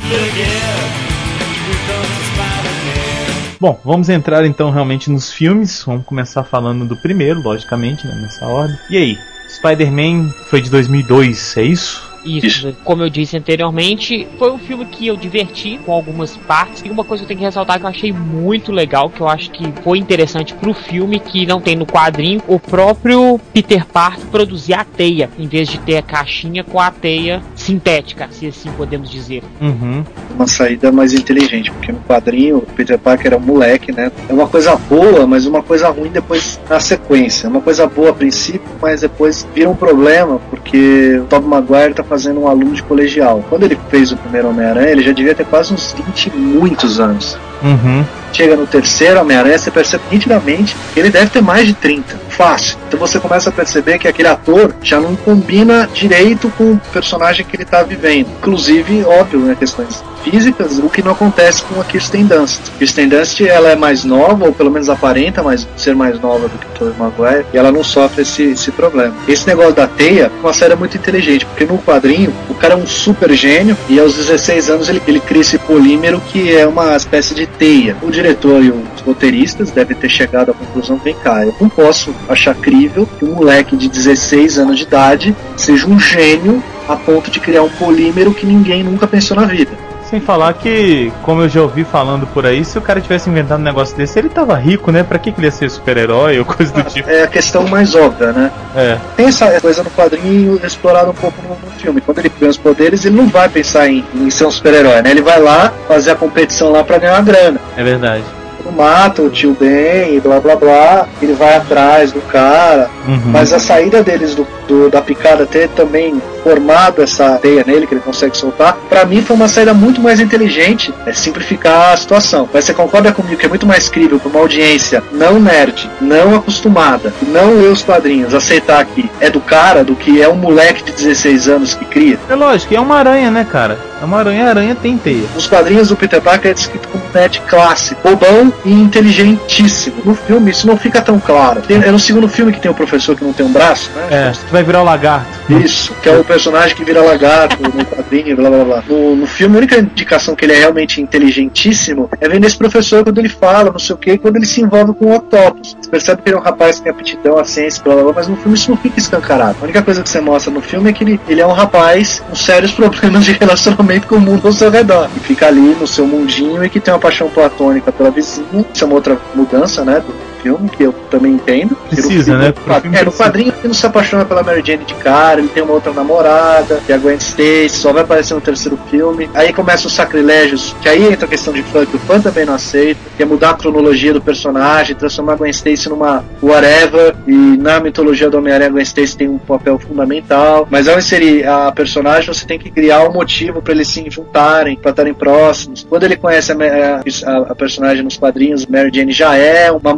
Bom, vamos entrar então realmente nos filmes. Vamos começar falando do primeiro, logicamente, né, nessa ordem. E aí? Spider-Man foi de 2002, é isso? Isso, Isso. como eu disse anteriormente, foi um filme que eu diverti com algumas partes. E uma coisa que eu tenho que ressaltar que eu achei muito legal, que eu acho que foi interessante pro filme, que não tem no quadrinho, o próprio Peter Parker produzir a teia, em vez de ter a caixinha com a teia sintética, se assim podemos dizer. Uhum. uma saída mais inteligente, porque no quadrinho o Peter Parker é um moleque, né? É uma coisa boa, mas uma coisa ruim depois na sequência. É uma coisa boa a princípio, mas depois vira um problema, porque o Tobey Maguire tá fazendo um aluno de colegial. Quando ele fez o primeiro Homem-Aranha, ele já devia ter quase uns 20 e muitos anos. Uhum. Chega no terceiro Homem-Aranha, você percebe nitidamente que ele deve ter mais de 30. Fácil. Então você começa a perceber que aquele ator já não combina direito com o personagem que ele está vivendo. Inclusive, óbvio, né, questões físicas, o que não acontece com a Kirsten Dunst. Kirsten Dunst, ela é mais nova, ou pelo menos aparenta mais, ser mais nova do que o Tobey Maguire, e ela não sofre esse, esse problema. Esse negócio da teia é uma série muito inteligente, porque no quadrinho, o cara é um super gênio, e aos 16 anos ele, ele cria esse polímero que é uma espécie de O diretor e os roteiristas devem ter chegado à conclusão, vem cá, eu não posso achar crível que um moleque de 16 anos de idade seja um gênio a ponto de criar um polímero que ninguém nunca pensou na vida. Sem falar que, como eu já ouvi falando por aí, se o cara tivesse inventado um negócio desse, ele tava rico, né? Pra que, que ele ia ser super-herói ou coisa do tipo? É a questão mais óbvia, né? É. Tem essa coisa no quadrinho explorada um pouco no, filme. Quando ele ganha os poderes, ele não vai pensar em, em ser um super-herói, né? Ele vai lá fazer a competição lá pra ganhar uma grana. É verdade. Mata o tio Ben e blá blá blá. Ele vai atrás do cara. Uhum. Mas a saída deles do, do- da picada ter também formado essa teia nele que ele consegue soltar, pra mim foi uma saída muito mais inteligente, é simplificar a situação. Mas você concorda comigo que é muito mais crível pra uma audiência não nerd, não acostumada, não lê os quadrinhos, aceitar que é do cara do que é um moleque de 16 anos que cria? É lógico, é uma aranha, né, cara? É uma aranha, aranha tem teia. Nos quadrinhos do Peter Parker é descrito como um nerd clássico, bobão e inteligentíssimo. No filme isso não fica tão claro. Tem- é no segundo filme que tem o professor que não tem um braço, né? É, que vai virar o lagarto. Isso, que é o personagem que vira lagarto no quadrinho, blá blá blá. No, no filme, a única indicação que ele é realmente inteligentíssimo é vendo esse professor quando ele fala, não sei o que, quando ele se envolve com o Octopus. Você percebe que ele é um rapaz que tem aptidão à ciência, blá blá blá, mas no filme isso não fica escancarado. A única coisa que você mostra no filme é que ele, ele é um rapaz com sérios problemas de relacionamento com o mundo ao seu redor. E fica ali no seu mundinho e que tem uma paixão platônica pela vizinha. Isso é uma outra mudança, né? Do filme, que eu também entendo. Precisa, né? filme- é, no quadrinho ele não se apaixona pela Mary Jane de cara, ele tem uma outra namorada, que é a Gwen Stacy, só vai aparecer no terceiro filme. Aí começa os sacrilégios, que aí entra a questão de fã, que o fã também não aceita, que é mudar a cronologia do personagem, transformar a Gwen Stacy numa whatever, e na mitologia do Homem-Aranha a Gwen Stacy tem um papel fundamental, mas ao inserir a personagem você tem que criar um motivo para eles se juntarem, para estarem próximos. Quando ele conhece a, a- a personagem nos quadrinhos, Mary Jane já é uma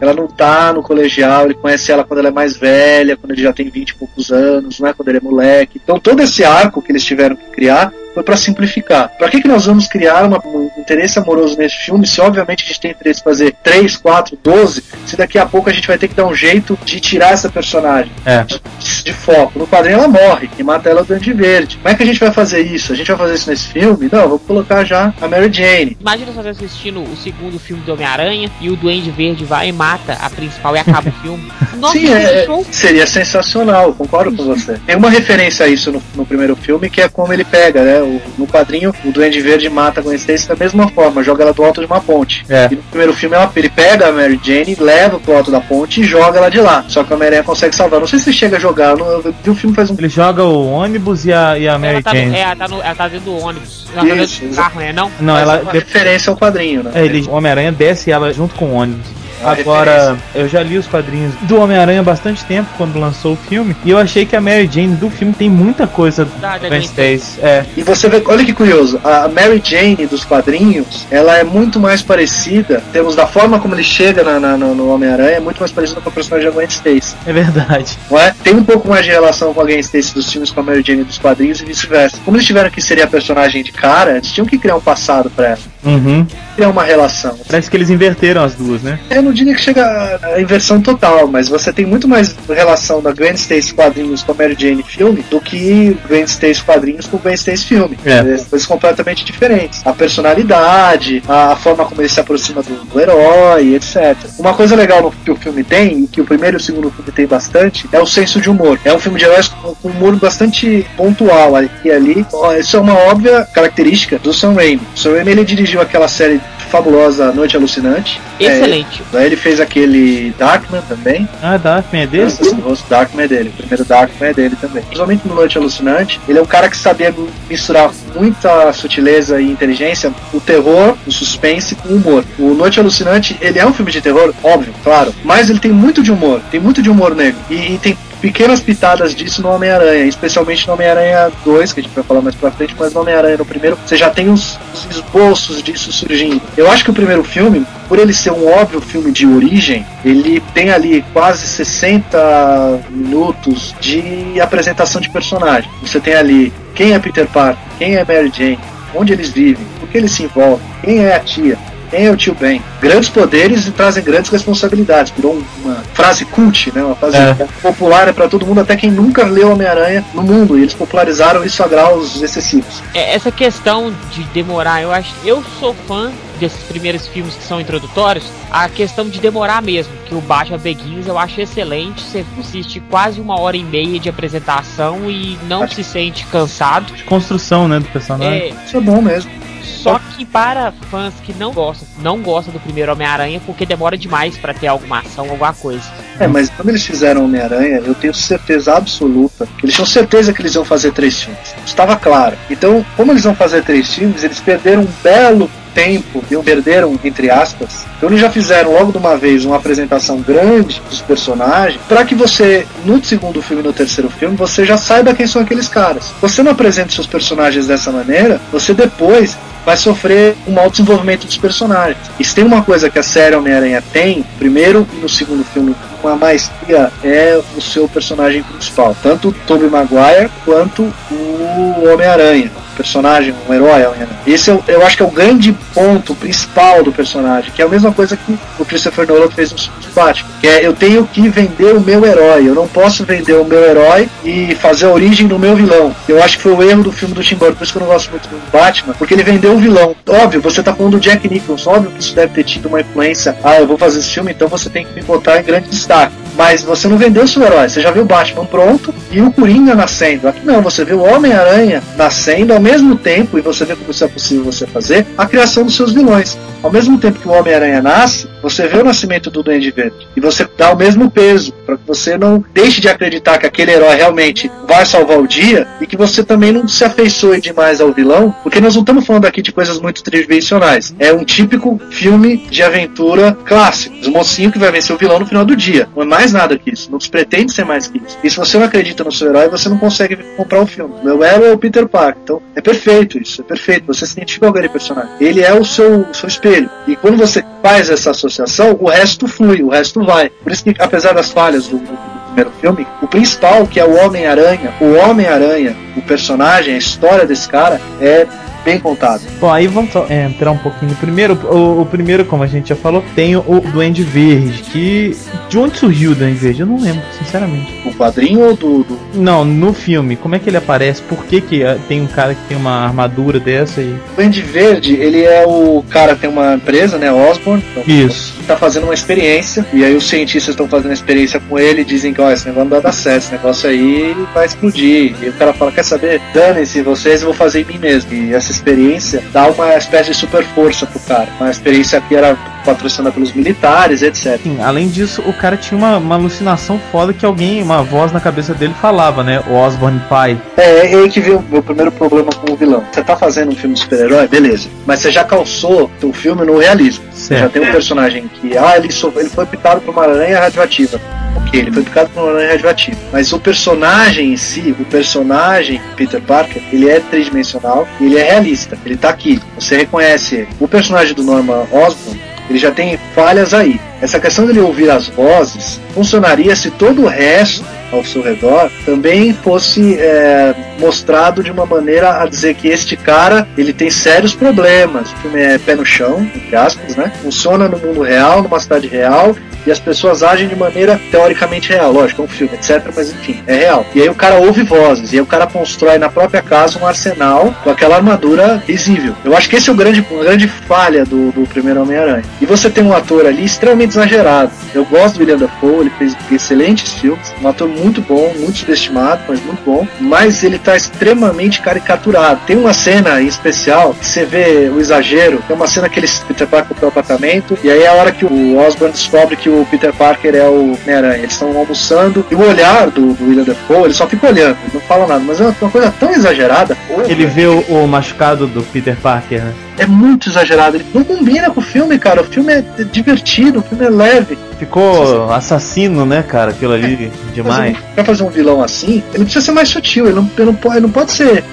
ela não tá no colegial, ele conhece ela quando ela é mais velha, quando ele já tem 20 e poucos anos, não é quando ele é moleque. Então todo esse arco que eles tiveram que criar foi para simplificar. Para que, que nós vamos criar uma- um interesse amoroso nesse filme se obviamente a gente tem interesse em fazer 3, 4, 12, se daqui a pouco a gente vai ter que dar um jeito de tirar essa personagem É. de, de foco. No quadrinho ela morre, e mata ela é o Duende Verde. Como é que a gente vai fazer isso? A gente vai fazer isso nesse filme? Não, vamos colocar já a Mary Jane. Imagina você assistindo o segundo filme do Homem-Aranha e o Duende Verde vai e mata a principal e acaba o filme. Nossa, Sim, é, show! seria sensacional, concordo com você. Tem uma referência a isso no, no primeiro filme, que é como ele pega, né? O- no quadrinho, o Duende Verde mata a Gwen Stacy da mesma forma, joga ela do alto de uma ponte. É. E no primeiro filme ela- ele pega a Mary Jane, leva pro alto da ponte e joga ela de lá. Só que a Homem-Aranha consegue salvar. Não sei se chega a jogar, não- eu vi o filme faz um Ele joga o ônibus e a, e a Mary Ela tá, no, Jane. é, ela, tá no, ela tá dentro do ônibus. Ela tá Isso, dentro do carro, né? Não? Não, ela. uma de- referência ao quadrinho, né? É, ele, o Homem-Aranha desce ela junto com o ônibus. Agora, eu já li os quadrinhos do Homem-Aranha há bastante tempo, quando lançou o filme, e eu achei que a Mary Jane do filme tem muita coisa do Da- Gwen Gwen Stacy. É, E você vê, olha que curioso, a Mary Jane dos quadrinhos, ela é muito mais parecida, temos da forma como ele chega na, na- no, no Homem-Aranha, é muito mais parecida com a personagem da Gwen Stacy, é verdade. não é? Tem um pouco mais de relação com a Gwen Stacy dos filmes com a Mary Jane dos quadrinhos e vice-versa. Como eles tiveram que seria a personagem de cara, eles tinham que criar um passado pra ela, Uhum. criar uma relação. Parece que eles inverteram as duas, né? Eu não diria que chega a- a inversão total, mas você tem muito mais relação da Gwen Stacy quadrinhos com a Mary Jane filme do que Gwen Stacy quadrinhos com Gwen Stacy filme. É. Coisas completamente diferentes. A personalidade, a, forma como ele se aproxima do, do herói, etc. Uma coisa legal no, que o filme tem, e que o primeiro e o segundo filme tem bastante, é o senso de humor. É um filme de heróis com, com humor bastante pontual aqui e ali. Isso é uma óbvia característica do Sam Raimi. O Sam Raimi ele dirigiu aquela série fabulosa Noite Alucinante. Excelente. É, daí ele fez aquele Darkman também. Ah, Darkman é dele? Nossa, esse rosto Darkman é dele. O primeiro Darkman é dele também. Principalmente no Noite Alucinante, ele é um cara que sabia misturar muita sutileza e inteligência, o terror, o suspense com o humor. O Noite Alucinante, ele é um filme de terror, óbvio, claro, mas ele tem muito de humor, tem muito de humor negro. E, e tem pequenas pitadas disso no Homem-Aranha, especialmente no Homem-Aranha 2, que a gente vai falar mais pra frente, mas no Homem-Aranha no primeiro, você já tem os esboços disso surgindo. Eu acho que o primeiro filme, por ele ser um óbvio filme de origem, ele tem ali quase 60 minutos de apresentação de personagem. Você tem ali quem é Peter Parker, quem é Mary Jane, onde eles vivem, por que eles se envolvem, quem é a tia, quem é o tio Ben? Grandes poderes e trazem grandes responsabilidades. Virou uma frase cult, né? Uma frase É. popular para todo mundo, até quem nunca leu Homem-Aranha no mundo. E eles popularizaram isso a graus excessivos. É, essa questão de demorar, eu acho. Eu sou fã desses primeiros filmes que são introdutórios. A questão de demorar mesmo, que o Batman Begins eu acho excelente. Você assiste quase uma hora e meia de apresentação e não Acho- se sente cansado. De construção, né, do personagem. É, Isso é bom mesmo. Só que para fãs que não gostam, não gostam do primeiro Homem-Aranha porque demora demais pra ter alguma ação, alguma coisa. É, mas quando eles fizeram Homem-Aranha, eu tenho certeza absoluta que eles tinham certeza que eles iam fazer três filmes. Estava claro. Então, como eles vão fazer três filmes, eles perderam um belo tempo, e perderam, entre aspas. Então eles já fizeram logo de uma vez uma apresentação grande dos personagens, para que você, no segundo filme e no terceiro filme, você já saiba quem são aqueles caras. Você não apresenta seus personagens dessa maneira, você depois vai sofrer um mau desenvolvimento dos personagens. E se tem uma coisa que a série Homem-Aranha tem, primeiro e no segundo filme, uma maestria é o seu personagem principal, tanto o Tobey Maguire quanto o Homem-Aranha. Personagem, um herói. Esse eu, eu acho que é o grande ponto principal do personagem, que é a mesma coisa que o Christopher Nolan fez no filme de Batman, que é eu tenho que vender o meu herói, eu não posso vender o meu herói e fazer a origem do meu vilão. Eu acho que foi o erro do filme do Tim Burton, por isso que eu não gosto muito do Batman, porque ele vendeu o vilão. Óbvio, você tá falando do Jack Nicholson, óbvio que isso deve ter tido uma influência. Ah, eu vou fazer esse filme, então você tem que me botar em grande destaque. Mas você não vendeu o seu herói, você já viu o Batman pronto e o Coringa nascendo. Aqui não, você vê o Homem-Aranha nascendo ao mesmo tempo, e você vê como isso é possível você fazer, a criação dos seus vilões. Ao mesmo tempo que o Homem-Aranha nasce, você vê o nascimento do Duende Verde. E você dá o mesmo peso, para que você não deixe de acreditar que aquele herói realmente vai salvar o dia, e que você também não se afeiçoe demais ao vilão, porque nós não estamos falando aqui de coisas muito tridimensionais. É um típico filme de aventura clássico. O mocinho que vai vencer o vilão no final do dia. Não é mais nada que isso. Não se pretende ser mais que isso. E se você não acredita no seu herói, você não consegue comprar o filme. Meu herói é o Peter Parker. Então é perfeito isso. É perfeito. Você se identifica com aquele personagem. Ele é o seu, o seu espelho. E quando você faz essa associação, o resto flui, o resto vai. Por isso que, apesar das falhas do, do primeiro filme, o principal, que é o Homem-Aranha, o Homem-Aranha, o personagem, a história desse cara, é bem contado. Bom, aí vamos é, entrar um pouquinho no primeiro. O, o primeiro, como a gente já falou, tem o, o Duende Verde. Que. De onde surgiu o Duende Verde? Eu não lembro, sinceramente. O quadrinho ou do, do Não, no filme, como é que ele aparece? Por que, que ah, tem um cara que tem uma armadura dessa e. Duende Verde, ele é o cara que tem uma empresa, né, Osborne, então, Isso. tá fazendo uma experiência, e aí os cientistas estão fazendo a experiência com ele e dizem que, ó, esse negócio não dar certo, esse negócio aí vai explodir. E o cara fala, quer saber? Dane-se vocês, eu vou fazer em mim mesmo. E essa experiência dá uma espécie de super força pro cara. Uma experiência que era patrocinada pelos militares, etc. Assim, além disso, o cara tinha uma, uma alucinação foda que alguém, uma voz na cabeça dele falava, né? O Osborne pai. É, é aí que veio o meu primeiro problema com o vilão. Você tá fazendo um filme de super-herói, beleza. Mas você já calçou o filme no realismo. Você já Certo. tem um personagem que, ah, ele, so- ele foi picado por uma aranha radioativa. Ok, ele foi picado por uma aranha radioativa. Mas o personagem em si, o personagem Peter Parker, ele é tridimensional e ele é realista. Ele tá aqui, você reconhece. O personagem do Norman Osborn, ele já tem falhas aí. Essa questão dele ouvir as vozes funcionaria se todo o resto ao seu redor também fosse é, mostrado de uma maneira a dizer que este cara ele tem sérios problemas. O filme é pé no chão, entre aspas, né? Funciona no mundo real, numa cidade real, e as pessoas agem de maneira teoricamente real. Lógico, é um filme, etc. Mas enfim, é real. E aí o cara ouve vozes, e aí o cara constrói na própria casa um arsenal com aquela armadura visível. Eu acho que esse é o grande, grande falha do, do primeiro Homem-Aranha. E você tem um ator ali extremamente exagerado. Eu gosto do William Dafoe, ele fez excelentes filmes, um ator muito bom, muito subestimado, mas muito bom. Mas ele tá extremamente caricaturado. Tem uma cena em especial que você vê o exagero. Tem uma cena que ele Peter Parker pro apartamento e aí é a hora que o Osborn descobre que o Peter Parker é o Homem-Aranha. Eles estão almoçando e o olhar do, do William Dafoe, ele só fica olhando, não fala nada. Mas é uma coisa tão exagerada. Ele vê o, o machucado do Peter Parker, né? É muito exagerado. Ele não combina com o filme, cara. O filme é divertido, o filme é leve. Ficou assassino, né, cara? Aquilo ali demais. Fazer um- Pra fazer um vilão assim, ele precisa ser mais sutil. Ele não, ele não, pode, ele não pode ser.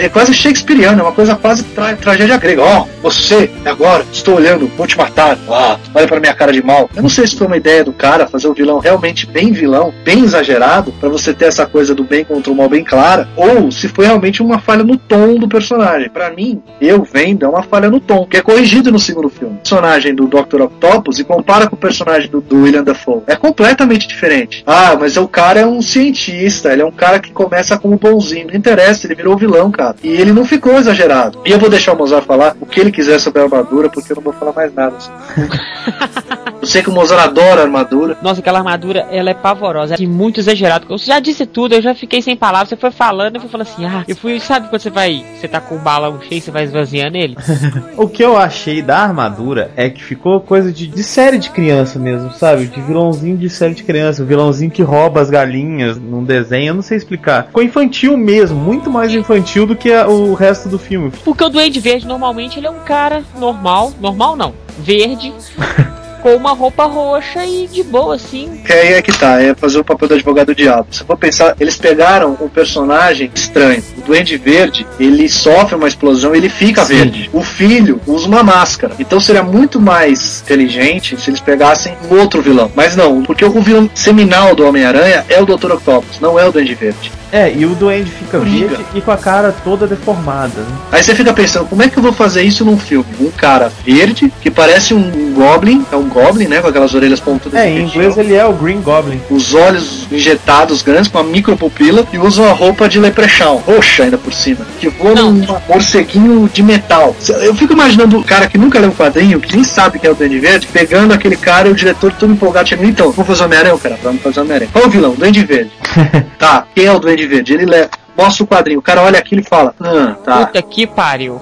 É quase Shakespeareano, é uma coisa quase tra tragédia grega. Ó, você, agora, estou olhando, vou te matar. Ah, olha pra minha cara de mal. Eu não sei se foi uma ideia do cara fazer o vilão realmente bem vilão, bem exagerado, pra você ter essa coisa do bem contra o mal bem clara, ou se foi realmente uma falha no tom do personagem. Pra mim, eu vendo, é uma falha no tom, que é corrigido no segundo filme. O personagem do Dr. Octopus e compara com o personagem do, do William Dafoe. É completamente diferente. Ah, mas o cara é um cientista, ele é um cara que começa como bonzinho. Não interessa, ele virou vilão, cara. E ele não ficou exagerado. E eu vou deixar o Mozart falar o que ele quiser sobre a armadura, porque eu não vou falar mais nada. eu sei que o Mozart adora a armadura. Nossa, aquela armadura, ela é pavorosa, é muito exagerado. Você já disse tudo, eu já fiquei sem palavras. Você foi falando, eu fui falando assim, ah, eu fui, sabe quando você vai, você tá com o balão cheio, você vai esvaziando ele? O que eu achei da armadura é que ficou coisa de, de série de criança mesmo, sabe? De vilãozinho de série de criança. O vilãozinho que rouba as galinhas num desenho, eu não sei explicar. Ficou infantil mesmo, muito mais infantil do que a- o resto do filme. Porque o Duende Verde, normalmente, ele é um cara normal, normal não, verde, com uma roupa roxa e de boa, assim. Que aí é que tá, é fazer o papel do advogado do diabo. Se for pensar, eles pegaram um personagem estranho. O Duende Verde, ele sofre uma explosão e ele fica Sim. verde. O filho usa uma máscara. Então seria muito mais inteligente se eles pegassem um outro vilão. Mas não, porque o vilão seminal do Homem-Aranha é o Dr. Octopus, não é o Duende Verde. É, e o duende fica Coringa. verde e com a cara toda deformada. Né? Aí você fica pensando, como é que eu vou fazer isso num filme? Um cara verde, que parece um Goblin, é um Goblin, né? Com aquelas orelhas pontudas. É, em inglês ele é o Green Goblin. os olhos injetados grandes com uma micropupila e usam a roupa de leprechaun, roxa ainda por cima, que voa Não. num morceguinho de metal. Eu fico imaginando o cara que nunca leu um quadrinho, que nem sabe que é o Duende Verde, pegando aquele cara e o diretor todo empolgado, chegando, então, vamos fazer Homem-Aranha, cara, vamos fazer Homem-Aranha. Qual o vilão? Duende Verde. tá, quem é o Duende Verde? Ele leva. Mostra o quadrinho, o cara olha aquilo e fala: Ah, tá. Puta que pariu.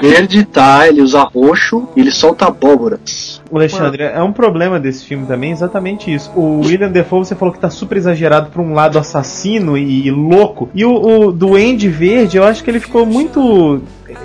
Verde, tá, ele usa roxo e ele solta abóboras. O Alexandre, é um problema desse filme também exatamente isso. O William Defoe, você falou que tá super exagerado pra um lado assassino e, louco. E o, o Duende Verde, eu acho que ele ficou muito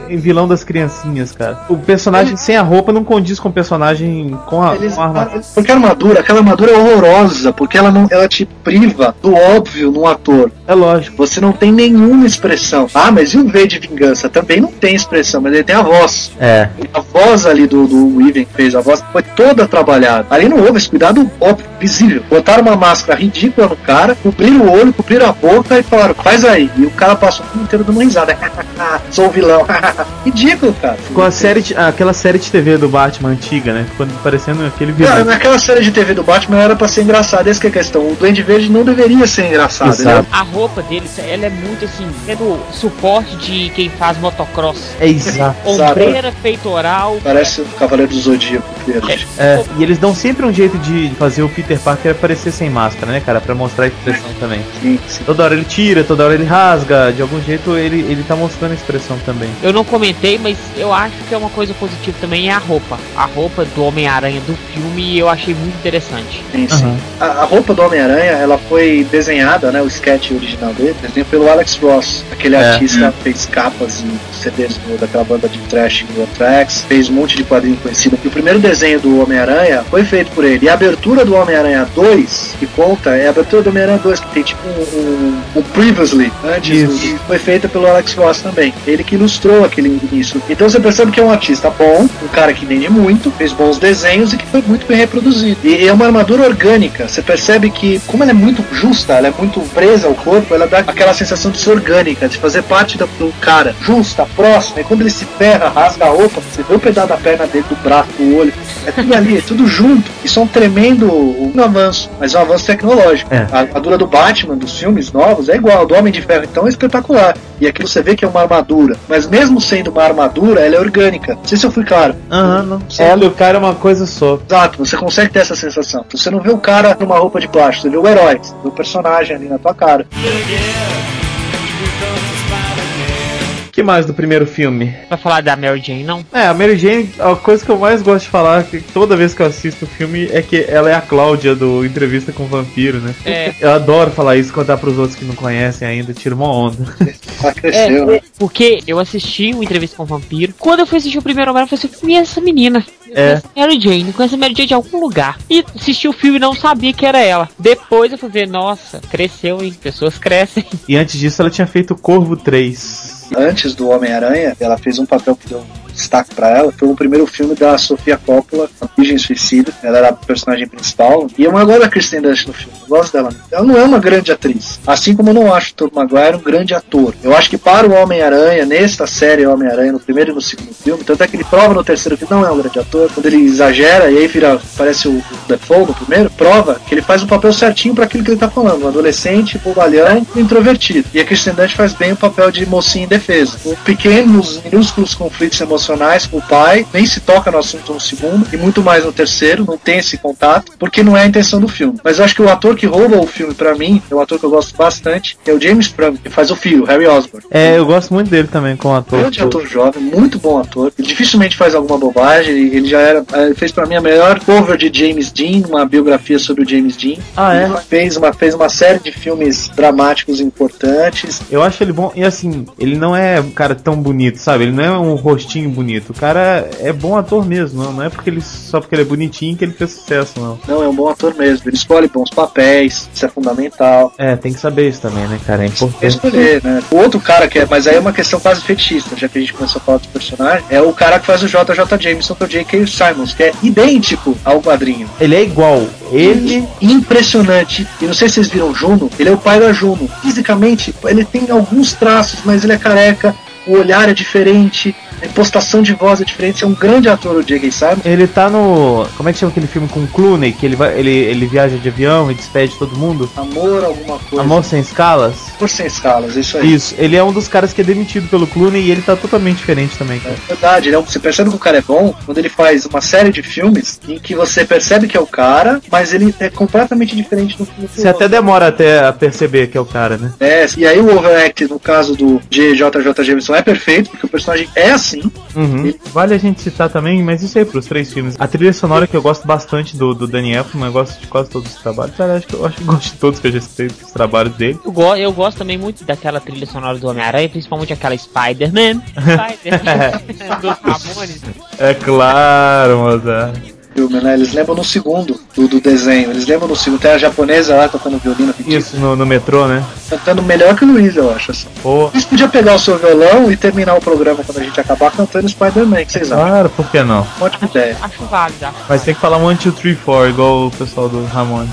vilão das criancinhas, cara. O personagem sem a roupa não condiz com o personagem com a, Eles- com a armadura. porque a armadura, aquela armadura é horrorosa, porque ela não, ela te priva do óbvio no ator. É lógico. Você não tem nenhuma expressão. Ah, mas e o V de vingança? Também não tem expressão, mas ele tem a voz. É. A voz ali do, do Weaving que fez a voz foi toda trabalhada. Ali não houve esse cuidado óbvio, visível. Botaram uma máscara ridícula no cara, cobriram o olho, cobriram a boca e falaram, faz aí. E o cara passou o filme inteiro dando uma risada. Sou o vilão. Ridículo, cara. Ficou a série de- aquela série de TV do Batman antiga, né? Ficou parecendo aquele vilão. Cara, naquela série de TV do Batman era pra ser engraçado. Essa que é a questão. O Duende Verde não deveria ser engraçado. Exato. Ele A roupa dele, ela é muito assim, tendo suporte de quem faz motocross. É exato. Ombreira, peitoral. Parece o Cavaleiro do Zodíaco verde. É, e eles dão sempre um jeito de fazer o Peter Parker aparecer sem máscara, né, cara? Pra mostrar a expressão também. Sim, sim. Toda hora ele tira, toda hora ele rasga, de algum jeito ele, ele tá mostrando a expressão também. Eu não comentei, mas eu acho que é uma coisa positiva também é a roupa. A roupa do Homem-Aranha do filme eu achei muito interessante. sim, sim. Aham. A, a roupa do Homem-Aranha, ela foi desenhada, né? O sketch original dele, desenhado pelo Alex Ross, aquele É. artista que fez capas e CDs do- daquela banda de trash do Anthrax, fez um monte de quadrinho conhecido. E o primeiro desenho do Homem-Aranha foi feito por ele. E a abertura do Homem-Aranha 2, que conta, é a abertura do Homem-Aranha 2, que tem tipo um, um, um Previously, antes, Isso. do- foi feita pelo Alex Ross também. Ele que ilustrou aquele início. Então você percebe que é um artista bom, um cara que entende muito, fez bons desenhos e que foi muito bem reproduzido. E é uma armadura orgânica. Você percebe que, como ela é muito justa, ela é muito presa ao corpo, ela dá aquela sensação de ser orgânica, de fazer parte do, do cara. Justa, próxima. E quando ele se ferra, rasga a roupa, você vê o pedaço da perna dele, do braço, do olho. É tudo ali, é tudo junto. Isso é um tremendo um avanço, mas é um avanço tecnológico. É. A armadura do Batman, dos filmes novos, é igual. A do Homem de Ferro, então, é espetacular. E aqui você vê que é uma armadura. Mas mesmo sendo uma armadura, ela é orgânica. Não sei se eu fui claro. Aham, não. Sim. Ela e o cara é uma coisa só. Exato, você consegue ter essa sensação. Você não vê o cara numa roupa de plástico, você vê o herói, você vê o personagem ali na tua cara. Que que mais do primeiro filme? Vai falar da Mary Jane, não? É, a Mary Jane, a coisa que eu mais gosto de falar que toda vez que eu assisto o filme é que ela é a Cláudia do Entrevista com o Vampiro, né? É. Eu adoro falar isso, contar pros outros que não conhecem ainda, tira uma onda. Cresceu, né? É, porque eu assisti uma entrevista com o vampiro. Quando eu fui assistir o primeiro Homem, eu falei assim: eu conheço essa menina. Eu É. conheço a Mary Jane, conheço a Mary Jane de algum lugar. E assisti o filme e não sabia que era ela. Depois eu fui ver, nossa, cresceu, hein? Pessoas crescem. E antes disso ela tinha feito Corvo 3. Antes do Homem-Aranha, ela fez um papel que deu destaque pra ela. Foi o primeiro filme da Sofia Coppola, A Virgem Suicida. Ela era a personagem principal. E eu gosto da Kristen Dunst no filme. Eu gosto dela. Ela não é uma grande atriz. Assim como eu não acho o Tobey Maguire um grande ator. Eu acho que para o Homem-Aranha, nesta série Homem-Aranha, no primeiro e no segundo filme, tanto é que ele prova no terceiro que não é um grande ator. Quando ele exagera e aí vira, parece o, Defoe no primeiro, prova que ele faz o papel certinho para aquilo que ele tá falando. Um adolescente, bobalhão, introvertido. E a Kristen Dunst faz bem o papel de mocinha em defesa. Pequenos, minúsculos conflitos emocionais com o pai, nem se toca no assunto no segundo, e muito mais no terceiro, não tem esse contato, porque não é a intenção do filme. Mas eu acho que o ator que rouba o filme pra mim, é um ator que eu gosto bastante, é o James Franco, que faz o filho, Harry Osborn. É, eu gosto muito dele também como ator. Grande ator jovem, muito bom ator. Ele dificilmente faz alguma bobagem. Ele já era. Ele fez pra mim a melhor cover de James Dean, uma biografia sobre o James Dean. Ah, é? Ele fez uma, fez uma série de filmes dramáticos importantes. Eu acho ele bom, e assim, ele não é um cara tão bonito, sabe? Ele não é um rostinho bonito. O cara é bom ator mesmo, não, não é porque ele só porque ele é bonitinho que ele fez sucesso, não. Não, é um bom ator mesmo. Ele escolhe bons papéis, isso é fundamental. É, tem que saber isso também, né, cara? É importante. escolher, né? O outro cara que é, mas aí é uma questão quase fetichista, já que a gente começou a falar dos personagens, é o cara que faz o JJ Jameson, que é o J.K. Simons, que é idêntico ao quadrinho. Ele é igual. Ele. impressionante. E não sei se vocês viram Juno, ele é o pai da Juno. Fisicamente, ele tem alguns traços, mas ele é careca, o olhar é diferente, impostação de voz é diferente. É um grande ator, o J.K. Simon. Ele tá no. Como é que chama aquele filme com o Clooney? Que ele, vai, ele, ele viaja de avião e despede todo mundo? Amor, alguma coisa. Amor sem escalas? Amor sem escalas, isso aí. Isso, ele é um dos caras que é demitido pelo Clooney e ele tá totalmente diferente também, cara. É verdade, é um- você percebe que o cara é bom quando ele faz uma série de filmes em que você percebe que é o cara, mas ele é completamente diferente do filme. Você até demora até a perceber que é o cara, né? É, e aí o overact, no caso do JJ Jameson, é perfeito, porque o personagem é assim. Uhum. Vale a gente citar também, mas isso aí pros três filmes. A trilha sonora que eu gosto bastante do, do Danny Elfman, eu gosto de quase todos os trabalhos. Cara, acho que eu acho que eu gosto de todos que eu já citei dos trabalhos dele. Eu, go eu gosto também muito daquela trilha sonora do Homem-Aranha, principalmente aquela Spider-Man. Spider-Man dos Ramones. É claro, Mozart. Filme, né? Eles lembram no segundo do, do desenho. Eles lembram no segundo. Tem a japonesa lá tocando violino. Isso, no, no metrô, né? Cantando melhor que o Luiz, eu acho. Assim. Pô, Eles podiam pegar o seu violão e terminar o programa quando a gente acabar cantando Spider-Man. Que vocês acham? claro, por que não? Ótima ideia. Acho válido, acho. Mas tem que falar 1, 2, 3, 4, igual o pessoal do Ramones.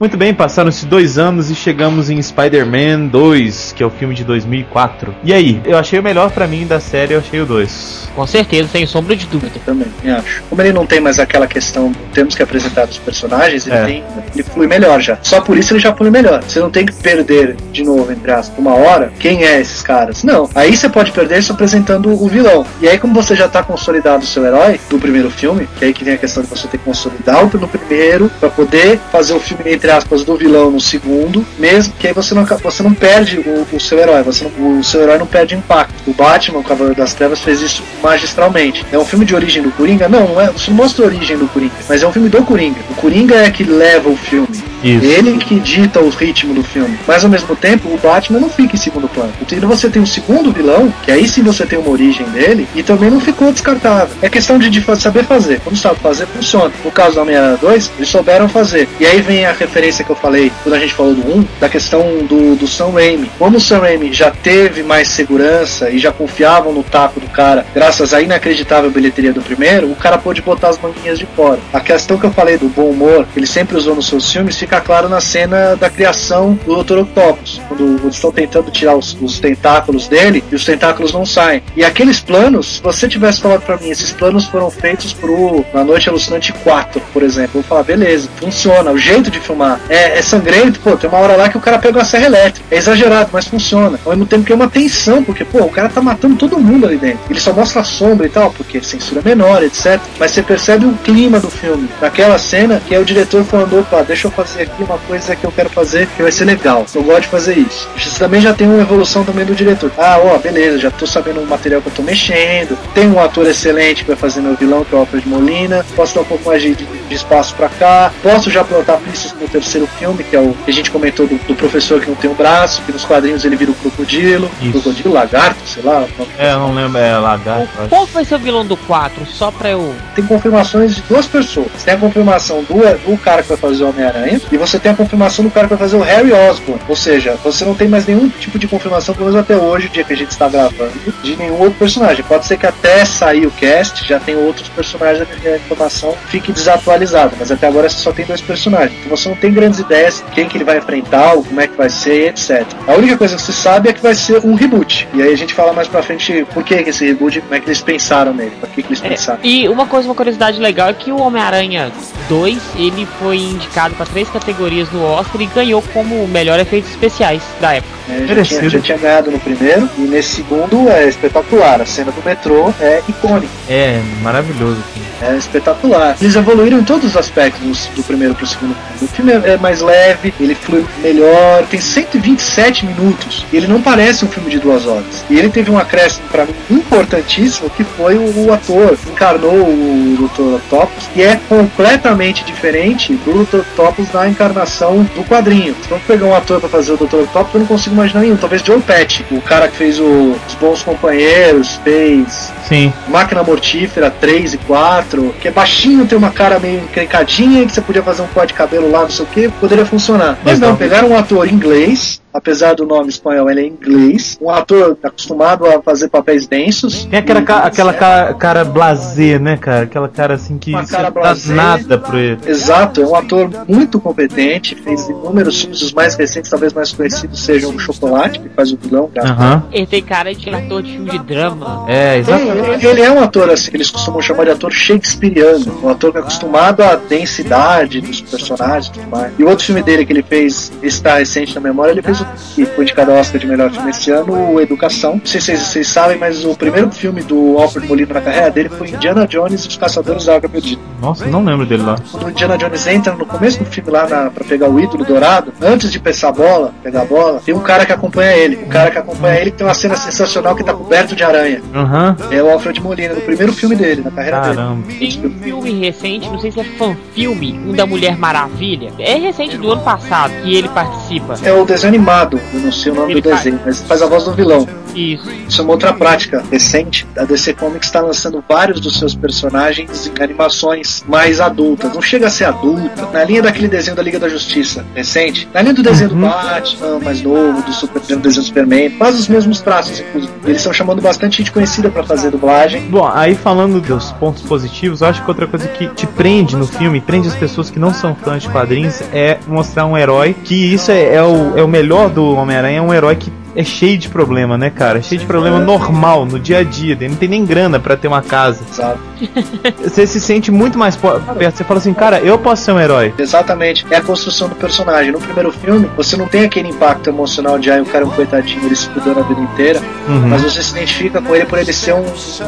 Muito bem, passaram-se dois anos e chegamos em Spider-Man 2, que é o filme de 2004. E aí, eu achei o melhor pra mim da série, eu achei o 2. Com certeza, sem sombra de dúvida. Também, me acho. Como ele não tem mais aquela questão, temos que apresentar os personagens, ele, É. tem, ele flui melhor já. Só por isso ele já flui melhor. Você não tem que perder, de novo, entre aspas, uma hora, quem é esses caras. Não. Aí você pode perder só apresentando o vilão. E aí, como você já tá consolidado o seu herói do primeiro filme, que aí que vem a questão de você ter que consolidar o no primeiro, pra poder fazer o filme, entre aspas, do vilão no segundo, mesmo que aí você não, você não perde o, o seu herói, você não- o seu herói não perde impacto. O Batman, o Cavaleiro das Trevas, fez isso magistralmente. É um filme de origem do Coringa? Não, não é, não mostra a origem do Coringa, mas é um filme do Coringa. O Coringa é que leva o filme. Isso. Ele que dita o ritmo do filme. Mas ao mesmo tempo, o Batman não fica em segundo plano. Então você tem um segundo vilão, que aí sim você tem uma origem dele, e também não ficou descartável. É questão de, de saber fazer. Quando sabe fazer, funciona. No caso do Homem-Aranha 2, eles souberam fazer. E aí vem a referência que eu falei quando a gente falou do 1, da questão do, do Sam Raimi. Como o Sam Raimi já teve mais segurança e já confiavam no taco do cara, graças à inacreditável bilheteria do primeiro, o cara pôde botar as manguinhas de fora. A questão que eu falei do bom humor, que ele sempre usou nos seus filmes, fica claro na cena da criação do Dr. Octopus, quando estão tentando tirar os, os tentáculos dele e os tentáculos não saem. E aqueles planos, se você tivesse falado pra mim, esses planos foram feitos pro Na Noite Alucinante 4, por exemplo, eu vou falar, beleza, funciona, o jeito de filmar é, é sangrento, pô, tem uma hora lá que o cara pega uma serra elétrica, é exagerado, mas funciona. Ao mesmo tempo que é uma tensão, porque, pô, o cara tá matando todo mundo ali dentro. Ele só mostra a sombra e tal, porque censura menor, etc. Mas você percebe o clima do filme, naquela cena, que é o diretor falando, opa, deixa eu fazer fazer aqui uma coisa que eu quero fazer que vai ser legal. Eu gosto de fazer isso. Você também já tem uma evolução também do diretor. Ah, ó, beleza, já tô sabendo o material que eu tô mexendo. Tem um ator excelente que vai fazer meu vilão, que é o Alfred Molina. Posso dar um pouco mais de, de- espaço pra cá. Posso já plantar pistas no terceiro filme, que é o que a gente comentou do, do professor que não tem um braço, que nos quadrinhos ele vira o crocodilo. Isso. Crocodilo, lagarto, sei lá. É, eu não lembro, é lagarto. acho. Qual vai ser o vilão do 4? Só pra eu. tem confirmações de duas pessoas. Tem a confirmação do, do cara que vai fazer o Homem-Aranha e você tem a confirmação do cara que vai fazer o Harry Osborn. Ou seja, você não tem mais nenhum tipo de confirmação, pelo menos até hoje, o dia que a gente está gravando, de nenhum outro personagem. Pode ser que até sair o cast já tem outros personagens e a informação fique desatualizada, mas até agora você só tem dois personagens. Então você não tem grandes ideias de quem que ele vai enfrentar, ou como é que vai ser, etc. A única coisa que você sabe é que vai ser um reboot. E aí a gente fala mais pra frente por que que esse reboot, como é que eles pensaram nele, pra que, que eles É, pensaram. e uma coisa, uma curiosidade legal é que o Homem-Aranha 2 ele foi indicado para três categorias no Oscar e ganhou como melhor efeitos especiais da época. É, já, tinha, já tinha ganhado no primeiro, e nesse segundo é espetacular. A cena do metrô é icônica, É, maravilhoso. é espetacular. Eles evoluíram em todos os aspectos do, do primeiro pro segundo filme. O filme é, é mais leve, ele flui melhor, tem 127 minutos, e ele não parece um filme de duas horas. E ele teve um acréscimo pra mim importantíssimo, que foi o, o ator que encarnou o Dr. Octopus, que é completamente diferente do Dr. Octopus na encarnação do quadrinho. Se vamos pegar um ator pra fazer o Dr. Octopus, eu não consigo imaginar nenhum. Talvez Joe Pesci, o cara que fez o- Os Bons Companheiros, fez Sim. Máquina Mortífera 3 e 4, que é baixinho, tem uma cara meio encrencadinha, que você podia fazer um pó de cabelo lá, não sei o que, poderia funcionar. Mas não, pegaram um ator inglês, apesar do nome espanhol, ele é inglês, um ator acostumado a fazer papéis densos. Tem aquela, ca- aquela ca- cara blasé, né, cara? Aquela cara assim que Uma cara blasé. nada pro ele. Exato, é um ator muito competente, fez inúmeros filmes, os mais recentes, talvez mais conhecidos, sejam o Chocolate, que faz o vilão, cara. Aham. Ele tem cara de ator de filme de drama. É, exatamente. ele, ele é um ator assim, que eles costumam chamar de ator shakespeariano, um ator que é acostumado à densidade dos personagens e tudo mais. E o outro filme dele que ele fez, está recente na memória, ele fez o que foi indicado ao Oscar de melhor filme esse ano, o Educação. Não sei se vocês, sabem, mas o primeiro filme do Alfred Molina na carreira dele foi Indiana Jones e os Caçadores da Arca Perdida. Nossa, não lembro dele lá. Quando o Indiana Jones entra no começo do filme lá na, pra pegar o ídolo dourado, antes de pensar a bola, pegar a bola, tem um cara que acompanha ele. O cara que acompanha ele tem uma cena sensacional que tá coberto de aranha. Aham. É o Alfred Molina, no primeiro filme dele, na carreira dele. Caramba. Tem um filme recente, não sei se é fan-filme, um da Mulher Maravilha. É recente do ano passado que ele participa. É o desenho animado, eu não sei o nome Ele do faz- desenho, mas faz a voz do vilão. Isso. Isso é uma outra prática recente. A DC Comics está lançando vários dos seus personagens em animações mais adultas. Não chega a ser adulta. Na linha daquele desenho da Liga da Justiça recente. Na linha do desenho Uhum. do Batman, mais novo, do Super, do desenho do Superman. Faz os mesmos traços, inclusive. Eles estão chamando bastante gente conhecida para fazer dublagem. Bom, aí falando dos pontos positivos, eu acho que outra coisa que te prende no filme, prende as pessoas que não são fãs de quadrinhos, é mostrar um herói que isso é, é o, é o melhor do Homem-Aranha, é um herói que é cheio de problema, né, cara? Cheio de problema normal, no dia a dia. Ele não tem nem grana pra ter uma casa. Sabe? Você se sente muito mais perto. Você fala assim, cara, eu posso ser um herói. Exatamente. É a construção do personagem. No primeiro filme, você não tem aquele impacto emocional de ah, o cara é um coitadinho, ele se fudeu na vida inteira. Uhum. Mas você se identifica com ele por ele ser um,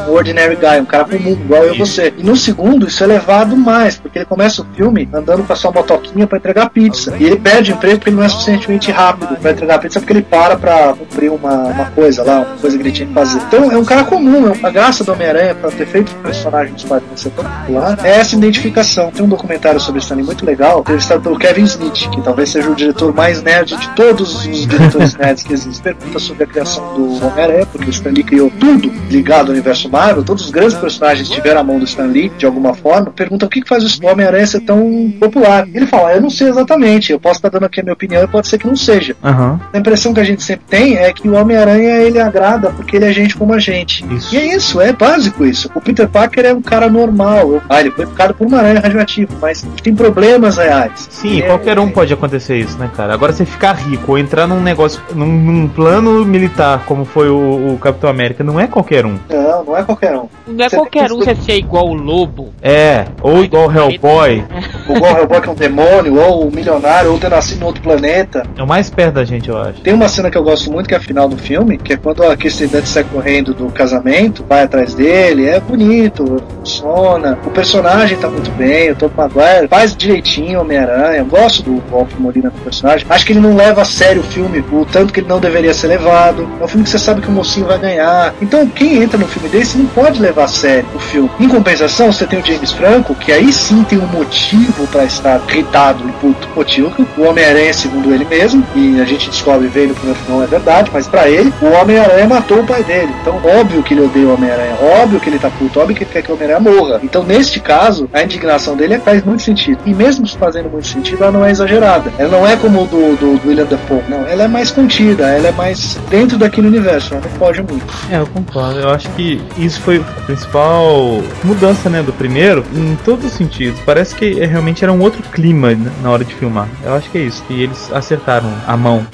um ordinary guy, um cara comum, igual eu e você. E no segundo, isso é levado mais, porque ele começa o filme andando com a sua motoquinha pra entregar pizza. E ele perde emprego porque ele não é suficientemente rápido pra entregar pizza, porque ele para pra cumprir uma, uma coisa lá, uma coisa que ele tinha que fazer. Então é um cara comum, é a graça do Homem-Aranha pra ter feito o personagem dos quadrinhos ser tão popular é essa identificação. Tem um documentário sobre Stanley muito legal, entrevistado pelo Kevin Smith, que talvez seja o diretor mais nerd de todos os diretores nerds que existem. Pergunta sobre a criação do Homem-Aranha, porque o Stan Lee criou tudo ligado ao universo Marvel, todos os grandes personagens tiveram a mão do Stan Lee de alguma forma. Pergunta o que que faz o Homem-Aranha ser tão popular. Ele fala, eu não sei exatamente, eu posso estar dando aqui a minha opinião e pode ser que não seja. Aham. A impressão que a gente sempre tem é que o Homem-Aranha ele agrada porque ele é gente como a gente. Isso. E é isso, é básico isso. O Peter Parker é um cara normal. Ah, ele foi picado por uma aranha radioativa, mas tem problemas reais. Sim, Ele é- qualquer um pode acontecer isso, né, cara? Agora você ficar rico ou entrar num negócio, num, num plano militar, como foi o, o Capitão América, não é qualquer um. Não, não é qualquer um. Não é Você qualquer tem um que- você ser igual o lobo. É, ou igual o Hellboy, O Gon Hellboy que é um demônio, ou o milionário, ou ter nascido em outro planeta. é o mais perto da gente, eu acho. Tem uma cena que eu gosto muito que é a final do filme, que é quando a Kirsten Dunst sai correndo do casamento, vai atrás dele, é bonito, funciona. O personagem tá muito bem, o Tom Maguire faz direitinho Homem-Aranha. Gosto do Walter Molina do personagem. Acho que ele não leva a sério o filme, o tanto que ele não deveria ser levado. É um filme que você sabe que o mocinho vai ganhar. Então, quem entra no filme desse não pode levar a sério o filme. Em compensação, você tem o James Franco, que aí sim tem um motivo para estar irritado e puto. Motivo o Homem-Aranha, segundo ele mesmo, e a gente descobre vendo que final é mas para ele, o Homem-Aranha matou o pai dele. Então, óbvio que ele odeia o Homem-Aranha, óbvio que ele tá puto, óbvio que ele quer que o Homem-Aranha morra. Então, neste caso, a indignação dele faz muito sentido. E mesmo fazendo muito sentido, ela não é exagerada. Ela não é como o do, do, do William Dafoe. Não, ela é mais contida, ela é mais dentro daquele universo, ela não foge muito. É, eu concordo. Eu acho que isso foi a principal mudança, né, do primeiro, em todos os sentidos. Parece que é, realmente era um outro clima né, na hora de filmar. Eu acho que é isso. E eles acertaram a mão.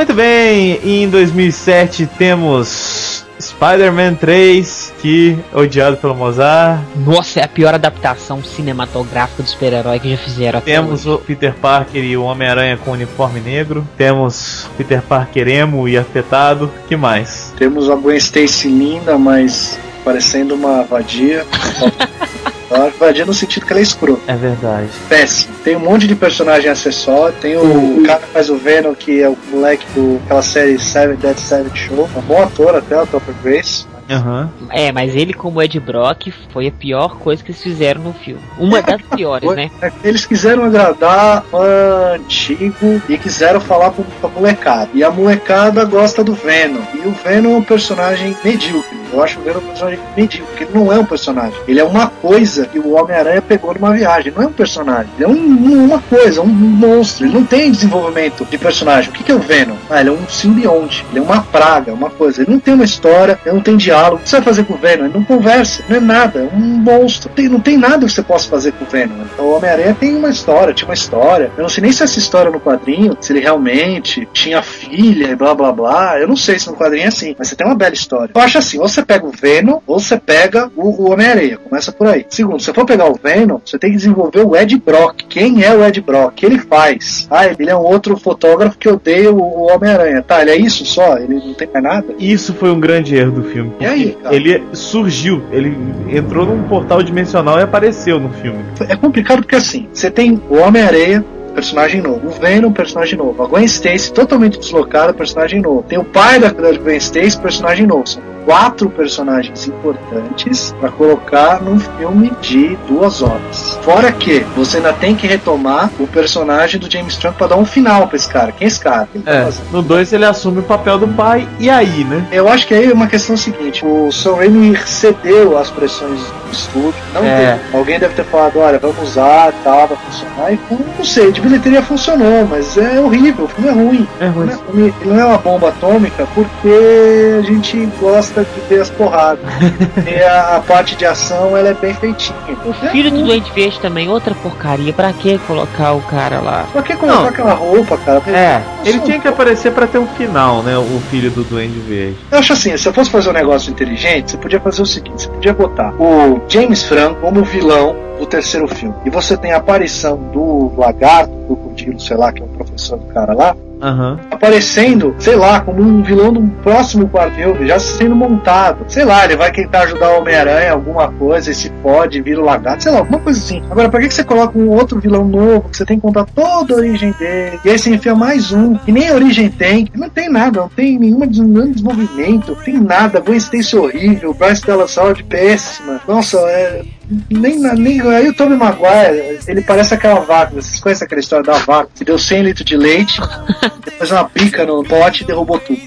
Muito bem, em 2007 temos Spider-Man 3, que odiado pelo Mozart. Nossa, é a pior adaptação cinematográfica do super-herói que já fizeram até Temos hoje. o Peter Parker e o Homem-Aranha com uniforme negro. Temos Peter Parker emo e afetado. que mais? Temos a Gwen Stacy linda, mas parecendo uma vadia. Uma vadia no sentido que ela é escrota. É verdade. Péssimo. Tem um monte de personagem acessório. Tem o, o cara que faz o Venom, que é o moleque daquela série Seven Dead Seven Show. Um bom ator até, o Topper Grace. Aham. É, mas ele como Ed Brock foi a pior coisa que eles fizeram no filme. Uma das piores, né? Eles quiseram agradar fã antigo e quiseram falar pra, pra molecada. E a molecada gosta do Venom. E o Venom é um personagem medíocre. Eu acho o Venom um personagem medíocre, porque ele não é um personagem. Ele é uma coisa que o Homem-Aranha pegou numa viagem. Não é um personagem. Ele é um- uma coisa, um monstro. Ele não tem desenvolvimento de personagem. O que, que é o Venom? Ah, ele é um simbionte. Ele é uma praga, uma coisa. Ele não tem uma história, ele não tem diálogo. O que você vai fazer com o Venom? Ele não conversa, não é nada. É um monstro. Tem- não tem nada que você possa fazer com o Venom. Então, o Homem-Aranha tem uma história, tinha uma história. Eu não sei nem se essa história no quadrinho, se ele realmente tinha filha e blá blá blá. Eu não sei se no quadrinho é assim, mas você tem uma bela história. Eu acho assim, ou você pega o Venom, ou você pega o, o Homem-Aranha. Começa por aí. Segundo, se você for pegar o Venom, você tem que desenvolver o Ed Brock. Quem é o Ed Brock? O que ele faz? Ah, ele é um outro fotógrafo que odeia o, Homem-Aranha. Tá, ele é isso só? Ele não tem mais nada? Isso foi um grande erro do filme. E aí, cara? Ele surgiu, ele entrou num portal dimensional e apareceu no filme. É complicado porque assim, você tem o Homem-Aranha, personagem novo. O Venom, personagem novo. A Gwen Stacy, totalmente deslocada, personagem novo. Tem o pai da da Gwen Stacy, personagem novo. São quatro personagens importantes para colocar num filme de duas horas. Fora que você ainda tem que retomar o personagem do James Franco para dar um final pra esse cara. Quem é esse cara? Tá É, fazendo? no 2 ele assume o papel do pai, e aí, né? Eu acho que aí é uma questão seguinte: o Sam Raimi cedeu às pressões do estúdio. Não É. teve. Alguém deve ter falado: olha, vamos usar, tal, vai funcionar. E não sei, de bilheteria funcionou, mas é horrível, o filme é ruim. É ruim. Não é, ele não é uma bomba atômica porque a gente gosta de ver as porradas. e a, a parte de ação ela é bem feitinha. O filho do Duende Verde também, outra porcaria. Pra que colocar o cara lá? Pra que colocar Não. aquela roupa, cara? É, ele tinha que aparecer pra ter um final, né? O filho do Duende Verde. Eu acho assim, se eu fosse fazer um negócio inteligente, você podia fazer o seguinte: você podia botar o James Franco como vilão do terceiro filme. E você tem a aparição do lagarto, do crocodilo, sei lá, que é o professor do cara lá, Aham. aparecendo, sei lá, como um vilão do próximo quarto já sendo montado. Sei lá, ele vai tentar ajudar o Homem-Aranha, alguma coisa, e se pode, vira o lagarto, sei lá, alguma coisa assim. Agora, pra que você coloca um outro vilão novo, que você tem que contar toda a origem dele, e aí você enfia mais um, que nem a origem tem, que não tem nada, não tem nenhuma nenhum desenvolvimento, não tem nada, Gwen Stacy horrível, Bryce Dallas Howard péssima. Nossa, é... Nem, nem aí o Tobey Maguire, ele parece aquela vaca. Vocês conhecem aquela história da vaca que deu 100 litros de leite, depois uma pica no pote e derrubou tudo.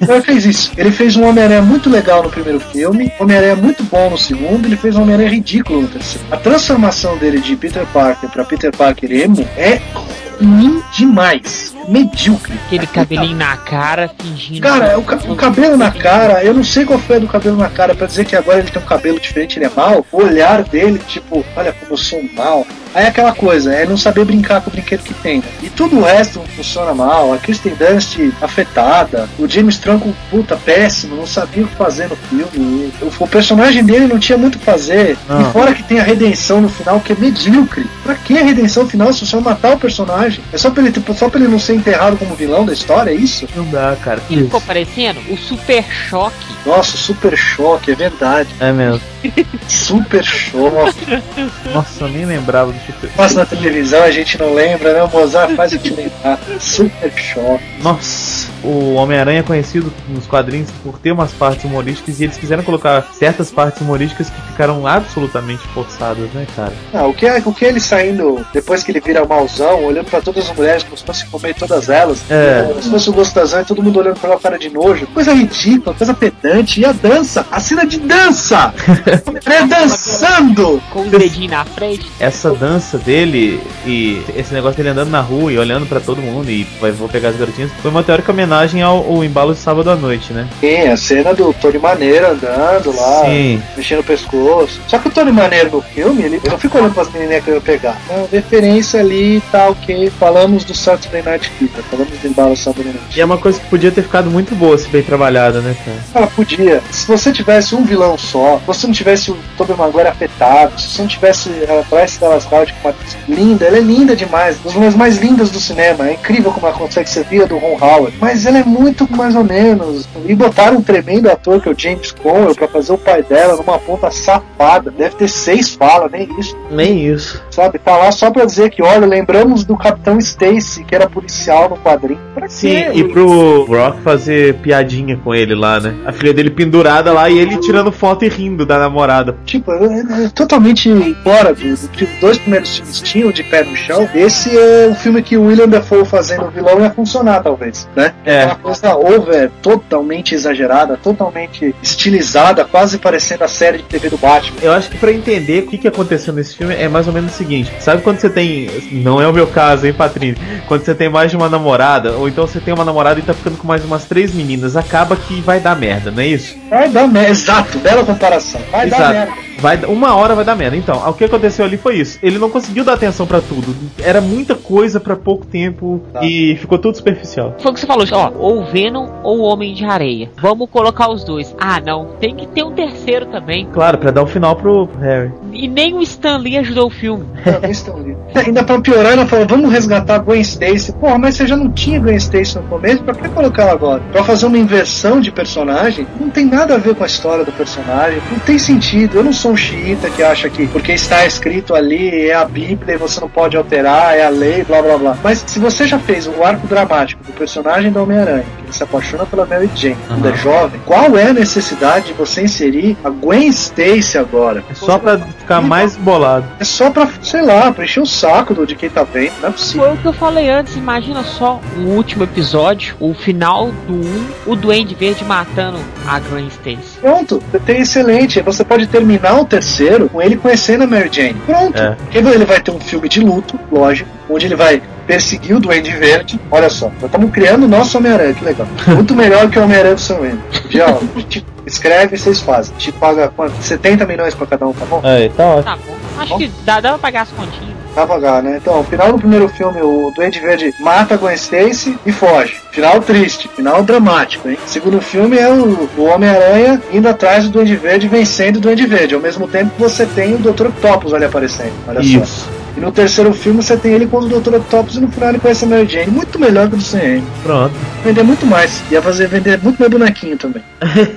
Então ele fez isso. Ele fez um Homem-Aranha muito legal no primeiro filme, Homem-Aranha muito bom no segundo, ele fez um Homem-Aranha ridículo no terceiro. A transformação dele de Peter Parker pra Peter Parker emo é ruim demais. Medíocre. Aquele cabelinho na cara, fingindo. Cara, o, ca- o cabelo na cara, eu não sei qual foi a do cabelo na cara pra dizer que agora ele tem um cabelo diferente, ele é mal. O olhar dele, tipo, olha como eu sou mal. Aí é aquela coisa, é não saber brincar com o brinquedo que tem. né? E tudo o resto não funciona mal. A Kristen Dunst afetada, o James Franco, puta, péssimo, não sabia o que fazer no filme. O, o personagem dele não tinha muito o que fazer. Não. E fora que tem a redenção no final, que é medíocre. Pra que a redenção final se você matar o personagem? É só pra ele, tipo, só pra ele não ser enterrado como vilão da história, é isso? Não dá, cara. E ficou parecendo o Super Choque. Nossa, super choque, é verdade. É mesmo. Super choque. Nossa, eu nem lembrava do. Passa na televisão, a gente não lembra, né? O Mozart faz a gente lembrar. Super choque. Nossa, o Homem-Aranha é conhecido nos quadrinhos por ter umas partes humorísticas e eles quiseram colocar certas partes humorísticas que ficaram absolutamente forçadas, né, cara? Ah, o que é o que é ele saindo depois que ele vira mauzão, olhando pra todas as mulheres como se fosse comer todas elas, É. como se fosse o gostosão e todo mundo olhando pra ela com cara de nojo, coisa ridícula, coisa pedante, e a dança, a cena de dança! é dançando! Com os dedinhos na frente. Essa dança dele e esse negócio dele andando na rua e olhando pra todo mundo e vai, vou pegar as garotinhas foi uma teórica homenagem ao, ao embalo de sábado à noite, né? Sim, a cena do Tony Maneiro andando lá, Sim. mexendo o pescoço. Só que o Tony Maneiro no filme, ele não fica olhando pras menininhas que eu ia pegar. Não, referência ali, tá ok. Falamos do Saturday Night Fever, falamos do embalo Saturday Night E é uma coisa que podia ter ficado muito boa se bem trabalhada, né, cara? Ela podia. Se você tivesse um vilão só, se você não tivesse o Tobey Maguire afetado, se você não tivesse a Bryce Dallas Howard com uma atriz linda, ela é linda demais, das mulheres mais lindas do cinema. É incrível como ela consegue ser via do Ron Howard. Mas ela é muito mais ou menos. E botaram um tremendo ator que é o James Conwell pra fazer o pai dela numa ponta safada. Deve ter seis falas, nem isso. Nem isso. Sabe? Tá lá só pra dizer que, olha, lembramos do Capitão Stacy, que era policial no quadrinho. Pra Sim, quê? e pro Brock fazer piadinha com ele lá, né? A filha dele pendurada lá e ele tirando foto e rindo da namorada. Tipo, é, é totalmente fora do, do que os dois primeiros filmes tinham de pé no chão. Esse é o filme que o William Dafoe fazendo o vilão ia funcionar, talvez, né? É. Uma coisa over, totalmente exagerada, totalmente estilizada, quase parecendo a série de TV do Batman. Eu acho que pra entender o que, que aconteceu nesse filme é mais ou menos o seguinte: sabe quando você tem. Não é o meu caso, hein, Patrícia? Quando você tem mais de uma namorada, ou então você tem uma namorada e tá ficando com mais umas três meninas, acaba que vai dar merda, não é isso? Vai dar merda. Exato, bela comparação. Vai dar Exato. merda. Vai, uma hora vai dar merda. Então, o que aconteceu ali foi isso. Ele não conseguiu dar atenção pra tudo. Era muita coisa pra pouco tempo Tá. e ficou tudo superficial. Foi o que você falou, ó, ou o Venom ou o Homem de Areia. Vamos colocar os dois. Ah, não, tem que ter um terceiro também. Claro, pra dar o final pro Harry. E nem o Stan Lee ajudou o filme. Não, estão ali. Ainda pra piorar, ela falou: vamos resgatar Gwen Stacy. Porra, mas você já não tinha Gwen Stacy no começo, pra que colocar ela agora? Pra fazer uma inversão de personagem? Não tem nada a ver com a história do personagem. Não tem sentido. Eu não sou um xiita que acha que porque está escrito ali é a Bíblia e você não pode alterar, é a lei, blá blá blá. Mas se você já fez o arco dramático do personagem do Homem-Aranha, que ele se apaixona pela Mary Jane, quando é Aham. jovem, qual é a necessidade de você inserir a Gwen Stacy agora? É só pra ficar mais bolado. É só pra, sei lá, pra encher o saco do, de quem tá vendo. Não é possível. Foi o que eu falei antes, imagina só o último episódio, o final do 1, o Duende Verde matando a Gwen Stacy. Pronto, tem excelente. Você pode terminar o terceiro com ele conhecendo a Mary Jane. Pronto. É. Porque ele vai ter um filme de luto, lógico, onde ele vai perseguir o Duende Verde. Olha só, nós estamos criando o nosso Homem-Aranha, que legal. Muito melhor que o Homem-Aranha do Sam Raimi. Já, escreve e vocês fazem. A gente paga quanto? 70 milhões pra cada um, tá bom? Aí, tá ótimo. Tá bom, acho que dá, dá pra pagar as continhas. Pra pagar, né? Então, final do primeiro filme, o Duende Verde mata a Gwen Stacy e foge. Final triste, final dramático, hein? Segundo filme é o, o Homem-Aranha indo atrás do Duende Verde, vencendo o Duende Verde. Ao mesmo tempo que você tem o Dr. Octopus ali aparecendo. Olha só. Isso. E no terceiro filme você tem ele contra o Dr. Octopus e no final ele conhece a Mary Jane. Muito melhor que o do Sam Raimi. Pronto. Vender muito mais. Ia fazer vender muito mais bonequinho também.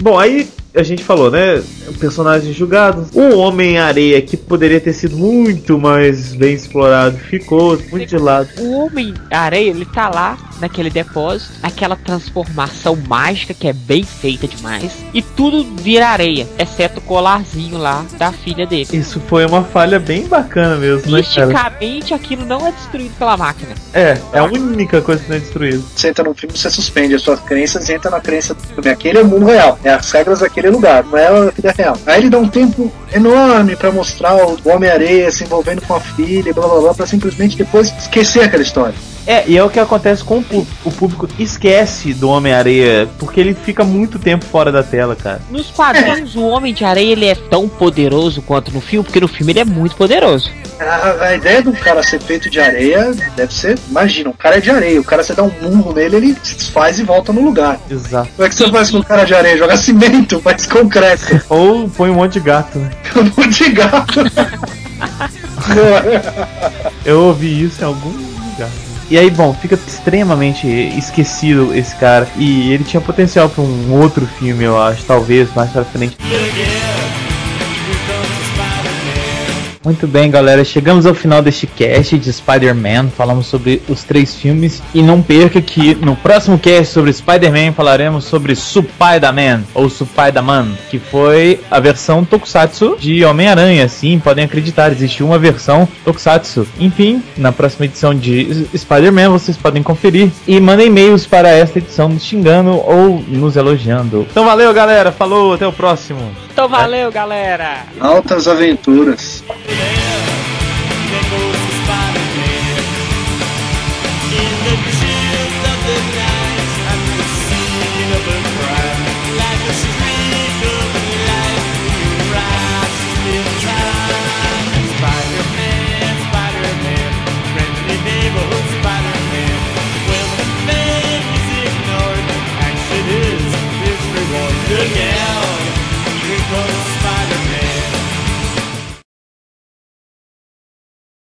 Bom, aí a gente falou, né? Personagens julgados. O Homem-Areia, que poderia ter sido muito mais bem explorado, ficou muito de lado. O Homem-Areia, ele tá lá naquele depósito, aquela transformação mágica que é bem feita demais, e tudo vira areia, exceto o colarzinho lá da filha dele. Isso foi uma falha bem bacana mesmo, né? Misticamente, aquilo não é destruído pela máquina. É, é a única coisa que não é destruída. Você entra no filme, você suspende as suas crenças e entra na crença do filme. Aquele é o mundo real. É as regras daquele lugar, não é a vida real. Aí ele dá um tempo enorme pra mostrar o Homem-Areia se envolvendo com a filha blá blá blá, pra simplesmente depois esquecer aquela história. É, e é o que acontece com o público. O público esquece do Homem-Areia, porque ele fica muito tempo fora da tela, cara. Nos quadrinhos, o Homem de Areia ele é tão poderoso quanto no filme, porque no filme ele é muito poderoso. A, a ideia do cara ser feito de areia deve ser. Imagina, um cara é de areia, o cara você dá um murro nele, ele se desfaz e volta no lugar. Exato. Como é que você faz com um cara de areia? Joga cimento, faz concreto. Ou põe um monte de gato, né? Um monte de gato. Eu ouvi isso em algum lugar. E aí, bom, fica extremamente esquecido esse cara. E ele tinha potencial pra um outro filme, eu acho, talvez, mais pra frente. Muito bem, galera. Chegamos ao final deste cast de Spider-Man. Falamos sobre os três filmes. E não perca que no próximo cast sobre Spider-Man falaremos sobre Spider-Man ou Spider-Man, que foi a versão Tokusatsu de Homem-Aranha. Sim, podem acreditar, existiu uma versão Tokusatsu. Enfim, na próxima edição de Spider-Man vocês podem conferir e mandem e-mails para esta edição nos xingando ou nos elogiando. Então valeu, galera. Falou, até o próximo. Então valeu, galera! Altas aventuras.